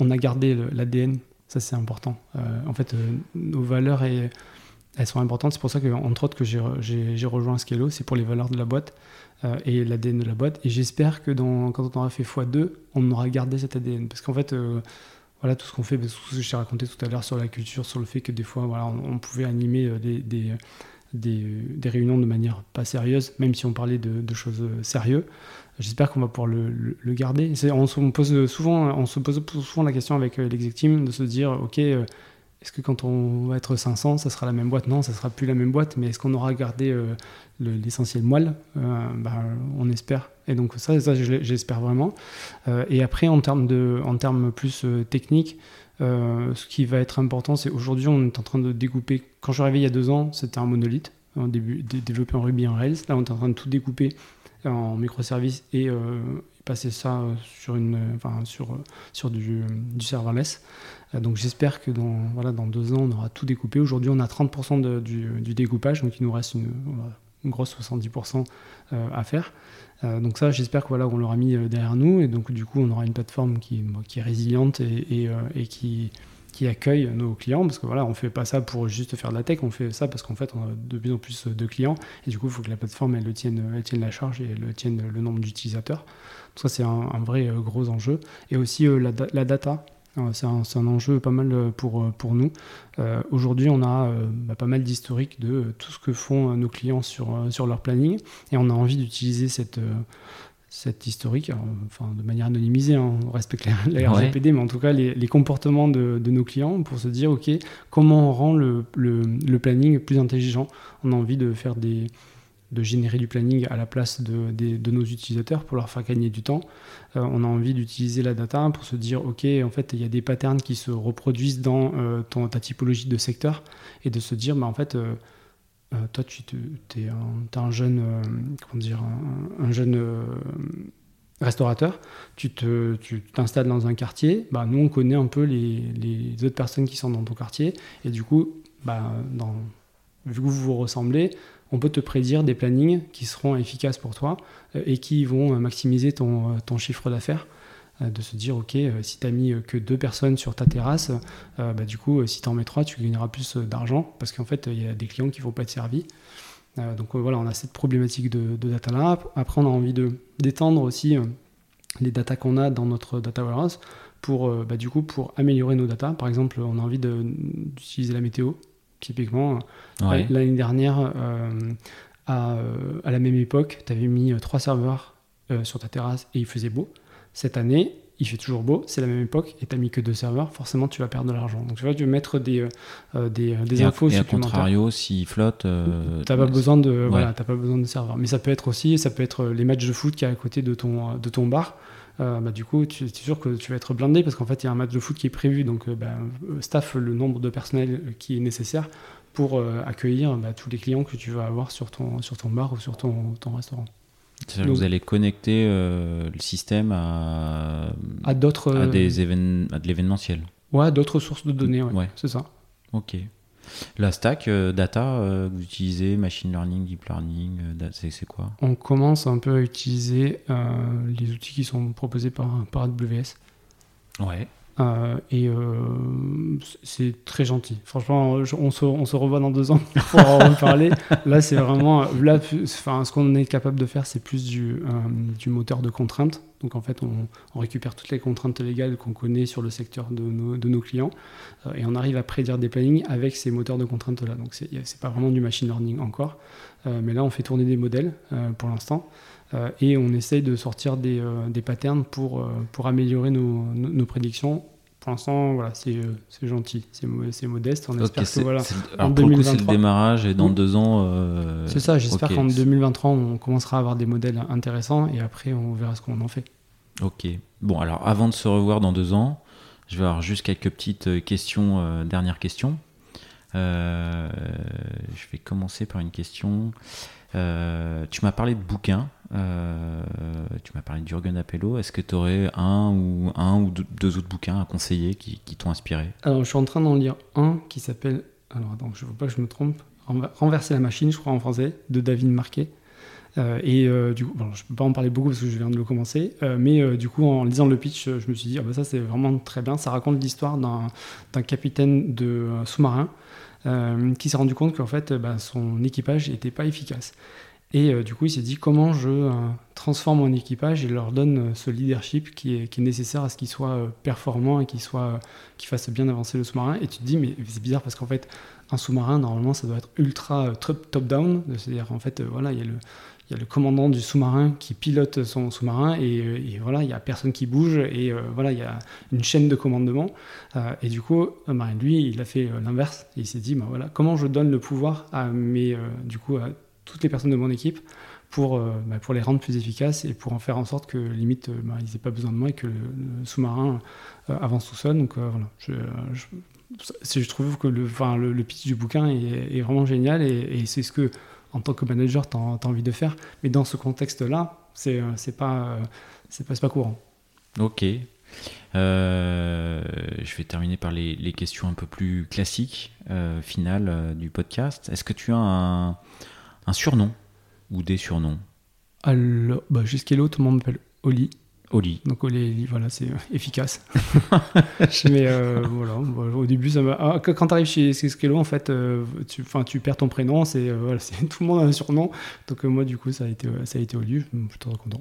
A: On a gardé l'ADN ça, c'est important. Euh, en fait, euh, nos valeurs, elles sont importantes. C'est pour ça que, entre autres, que j'ai rejoint Scalo, c'est pour les valeurs de la boîte euh, et l'ADN de la boîte. Et j'espère que dans, quand on aura fait x2, on aura gardé cet ADN. Parce qu'en fait, voilà, tout ce qu'on fait, tout ce que je t'ai raconté tout à l'heure sur la culture, sur le fait que des fois, on, pouvait animer des, des, des, réunions de manière pas sérieuse, même si on parlait de, choses sérieuses. J'espère qu'on va pouvoir le, garder. On, souvent, se pose souvent la question avec euh, l'exec team de se dire, ok, euh, est-ce que quand on va être 500, ça sera la même boîte? Non, ça sera plus la même boîte, mais est-ce qu'on aura gardé euh, l'essentiel moelle? Bah, On espère. Et donc ça, ça j'espère vraiment. et après, en termes, de, en termes plus techniques, ce qui va être important, c'est aujourd'hui, on est en train de découper. Quand je suis arrivé il y a deux ans, c'était un monolithe, en début, développé en Ruby en Rails. Là, on est en train de tout découper en microservices et euh, passer ça sur, une, enfin, sur, sur du, du serverless. Euh, donc j'espère que dans, voilà, dans deux ans, on aura tout découpé. Aujourd'hui, on a 30% de, du, du, découpage, donc il nous reste une, grosse 70% euh, à faire. donc ça, j'espère qu'on voilà, on l'aura mis derrière nous, et donc du coup, on aura une plateforme qui, qui est résiliente et, et qui qui accueille nos clients, parce que voilà, on fait pas ça pour juste faire de la tech, on fait ça parce qu'en fait, on a de plus en plus de clients, et du coup, il faut que la plateforme, elle, tienne, elle tienne la charge et elle tienne le nombre d'utilisateurs. Ça, c'est un, vrai euh, gros enjeu. Et aussi euh, la, data, euh, c'est un, un, enjeu pas mal pour, pour nous. Aujourd'hui, on a bah, pas mal d'historique de tout ce que font nos clients sur, sur leur planning, et on a envie d'utiliser cette cette historique, enfin de manière anonymisée, hein, on respecte la, RGPD, mais en tout cas les, comportements de, nos clients pour se dire, ok, comment on rend le, le, planning plus intelligent On a envie de faire des, de générer du planning à la place de, de, nos utilisateurs pour leur faire gagner du temps. Euh, on a envie d'utiliser la data pour se dire, ok, en fait, il y a des patterns qui se reproduisent dans euh, ton, ta typologie de secteur et de se dire, bah, en fait, euh, euh, toi, tu es un, un, jeune, euh, comment dire, un, jeune euh, restaurateur, tu t'installes dans un quartier, bah, nous on connaît un peu les, autres personnes qui sont dans ton quartier, et du coup, bah, vu que vous vous ressemblez, on peut te prédire des plannings qui seront efficaces pour toi et qui vont maximiser ton chiffre d'affaires. Euh, de se dire, ok, euh, si tu as mis euh, que deux personnes sur ta terrasse, bah, du coup, si tu en mets trois, tu gagneras plus d'argent parce qu'en fait, il y a des clients qui ne vont pas être servis. donc voilà, on a cette problématique de, data là. Après, on a envie de d'étendre aussi les data qu'on a dans notre data warehouse pour, bah, du coup, pour améliorer nos data. Par exemple, on a envie d'utiliser la météo. Typiquement, l'année dernière, à, à, la même époque, tu avais mis trois serveurs sur ta terrasse et il faisait beau. Cette année, il fait toujours beau, c'est la même époque, et tu mis que deux serveurs, forcément tu vas perdre de l'argent. Donc tu vois, tu veux mettre des, euh, des, des
B: Et,
A: infos
B: et
A: supplémentaires.
B: contrario, s'il flotte. euh,
A: T'as pas besoin de
B: ouais.
A: voilà, t'as pas besoin de serveur. Mais ça peut être aussi, ça peut être les matchs de foot qui est à côté de ton de ton bar. Euh, bah, du coup, tu es sûr que tu vas être blindé parce qu'en fait, il y a un match de foot qui est prévu. Donc, euh, bah, euh, staff le nombre de personnel qui est nécessaire pour euh, accueillir bah, tous les clients que tu vas avoir sur ton sur ton bar ou sur ton, ton restaurant.
B: Vous allez connecter euh, le système à,
A: À d'autres
B: à des évén- à de l'événementiel.
A: ouais, d'autres sources de données. Ouais,
B: Ouais.
A: c'est ça.
B: Ok. La stack euh, data euh, vous utilisez, machine learning, deep learning, c'est quoi?
A: On commence un peu à utiliser les outils qui sont proposés par par AWS.
B: Ouais.
A: Euh, et euh, c'est très gentil. Franchement, on se, revoit dans deux ans pour en reparler. Là, c'est vraiment. Là, enfin, ce qu'on est capable de faire, c'est plus du, euh, moteur de contraintes. Donc, en fait, on, récupère toutes les contraintes légales qu'on connaît sur le secteur de nos, de nos clients et on arrive à prédire des plannings avec ces moteurs de contraintes-là. Donc, c'est pas vraiment du machine learning encore. Mais là, on fait tourner des modèles pour l'instant. Euh, et on essaye de sortir des, euh, des patterns pour, euh, pour améliorer nos, nos, nos prédictions. Pour l'instant, voilà, c'est c'est gentil, c'est mo- c'est modeste. On
B: Ok,
A: espère
B: c'est-
A: que voilà. en
B: alors pour le coup, c'est le
A: 2023.
B: démarrage et dans
A: Oui.
B: deux ans. euh,
A: C'est ça, j'espère qu'en 2023, on commencera à avoir des modèles intéressants et après, on verra ce qu'on en fait.
B: Ok. Bon, alors avant de se revoir dans deux ans, je vais avoir juste quelques petites questions, euh, dernières questions. Euh, je vais commencer par une question. Euh, tu m'as parlé de bouquins. Euh, tu m'as parlé de Jürgen Appello. Est-ce que tu aurais un ou, un ou deux, autres bouquins à conseiller qui, t'ont inspiré?
A: Alors, je suis en train d'en lire un qui s'appelle. Alors, attends, je ne veux pas que je me trompe. Renver- Renverser la machine, je crois en français, de David Marquet. Euh, et euh, du coup, je peux pas en parler beaucoup parce que je viens de le commencer, mais du coup, en lisant le pitch, je me suis dit, ah bah ça c'est vraiment très bien. Ça raconte l'histoire d'un capitaine de sous-marin qui s'est rendu compte qu'en fait, bah, son équipage n'était pas efficace. Et euh, du coup, il s'est dit comment je euh, transforme mon équipage et leur donne euh, ce leadership qui est, nécessaire à ce qu'il soit performant et qu'il qu'il fasse bien avancer le sous-marin. Et tu te dis, mais c'est bizarre parce qu'en fait, un sous-marin, normalement, ça doit être ultra top- top-down. C'est-à-dire, en fait, voilà, il y a le, il y a le commandant du sous-marin qui pilote son sous-marin et, voilà, il y a personne qui bouge et voilà, il y a une chaîne de commandement. Et du coup, bah, lui, il a fait euh, l'inverse. Il s'est dit, bah, voilà, comment je donne le pouvoir à mes, du coup, à toutes les personnes de mon équipe pour, euh, bah, pour les rendre plus efficaces et pour en faire en sorte que limite, euh, bah, ils n'aient pas besoin de moi et que le, sous-marin euh, avance tout seul. Donc voilà, je, trouve que le, enfin, le, pitch du bouquin est, vraiment génial et, c'est ce que, en tant que manager, tu as, envie de faire. Mais dans ce contexte-là, c'est c'est pas, pas, pas courant.
B: Ok. Je vais terminer par les, questions un peu plus classiques, euh, finales du podcast. Est-ce que tu as un, un surnom ou des surnoms
A: Alors, bah, jusqu'à tout le monde m'appelle Oli.
B: Oli.
A: Donc Oli, voilà, c'est euh, efficace. Mais euh, voilà, voilà, au début, ça m'a. Ah, quand tu arrives chez Skello, en fait, euh, tu, enfin, tu perds ton prénom, c'est voilà, c'est- tout le monde a un surnom. Donc moi, du coup, ça a été, ça a été Oli, je suis plutôt content.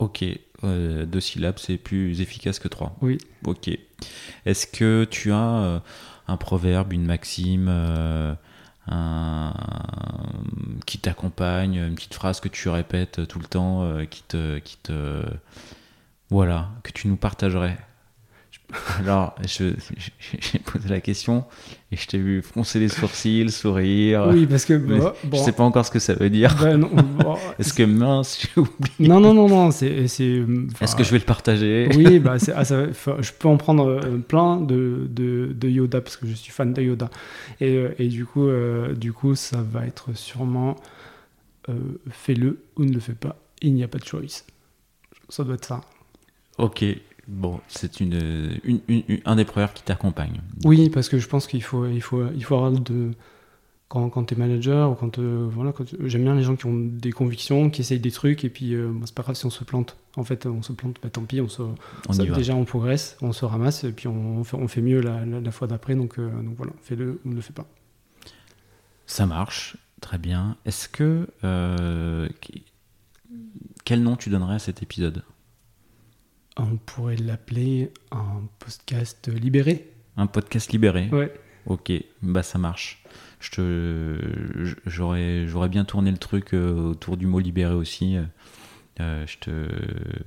B: Ok. Euh, deux syllabes, c'est plus efficace que trois.
A: Oui.
B: Ok. Est-ce que tu as euh, un proverbe, une maxime, un... qui t'accompagne, une petite phrase que tu répètes tout le temps, euh, qui te, qui te, voilà, que tu nous partagerais Alors, j'ai posé la question et je t'ai vu froncer les sourcils, sourire.
A: Oui, parce que bah,
B: Je
A: bon,
B: sais pas encore ce que ça veut dire.
A: bah, bon,
B: Est-ce que mince, j'ai oublié.
A: non, non, non, non, c'est,
B: Est-ce que je vais le partager?
A: Oui, bah, ah, ça- je peux en prendre euh, plein de, de, de Yoda parce que je suis fan de Yoda. Et, euh, et du, coup, euh, du coup, ça va être sûrement euh, fais-le ou ne le fais pas. Il n'y a pas de choice. Ça doit être ça.
B: Ok, bon, c'est une, une- une- une- un des proverbes qui t'accompagne.
A: Oui, parce que je pense qu'il faut, il faut, il faut avoir de. Quand, quand tu es manager ou quand. euh, voilà, quand- J'aime bien les gens qui ont des convictions, qui essayent des trucs et puis euh, bon, c'est pas grave si on se plante. En fait, on se plante, bah, tant pis, on se,
B: On
A: Ça, déjà, on progresse, on se ramasse, et puis on fait, on fait mieux la, la- la fois d'après. Donc, euh, donc voilà, fais-le ou ne le fais pas.
B: Ça marche, très bien. Est-ce que. euh, quel nom tu donnerais à cet épisode?
A: On pourrait l'appeler un podcast libéré.
B: Un podcast libéré
A: Ouais.
B: Ok, bah ça marche. Je te, j'aurais, j'aurais bien tourné le truc euh, autour du mot libéré aussi. Euh, je te,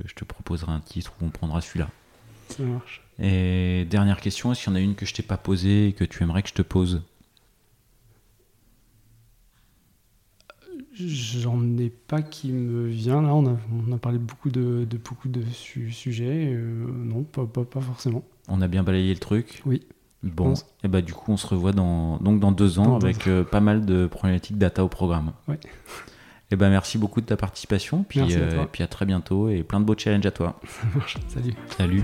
B: je te proposerai un titre où on prendra celui-là.
A: Ça marche.
B: Et dernière question, est-ce qu'il y en a une que je t'ai pas posée et que tu aimerais que je te pose?
A: J'en ai pas qui me vient là. On a, on a parlé beaucoup de, de beaucoup de su- sujets. euh, non, pas, pas, pas forcément.
B: On a bien balayé le truc
A: Oui.
B: Bon, et bah du coup on se revoit dans, donc dans deux ans
A: Dans deux
B: avec euh, pas mal de problématiques data au programme.
A: Ouais.
B: Et ben merci beaucoup de ta participation, puis,
A: Merci à
B: euh,
A: toi.
B: et puis à très bientôt et plein de beaux challenges à toi.
A: Ça marche. Salut.
B: Salut.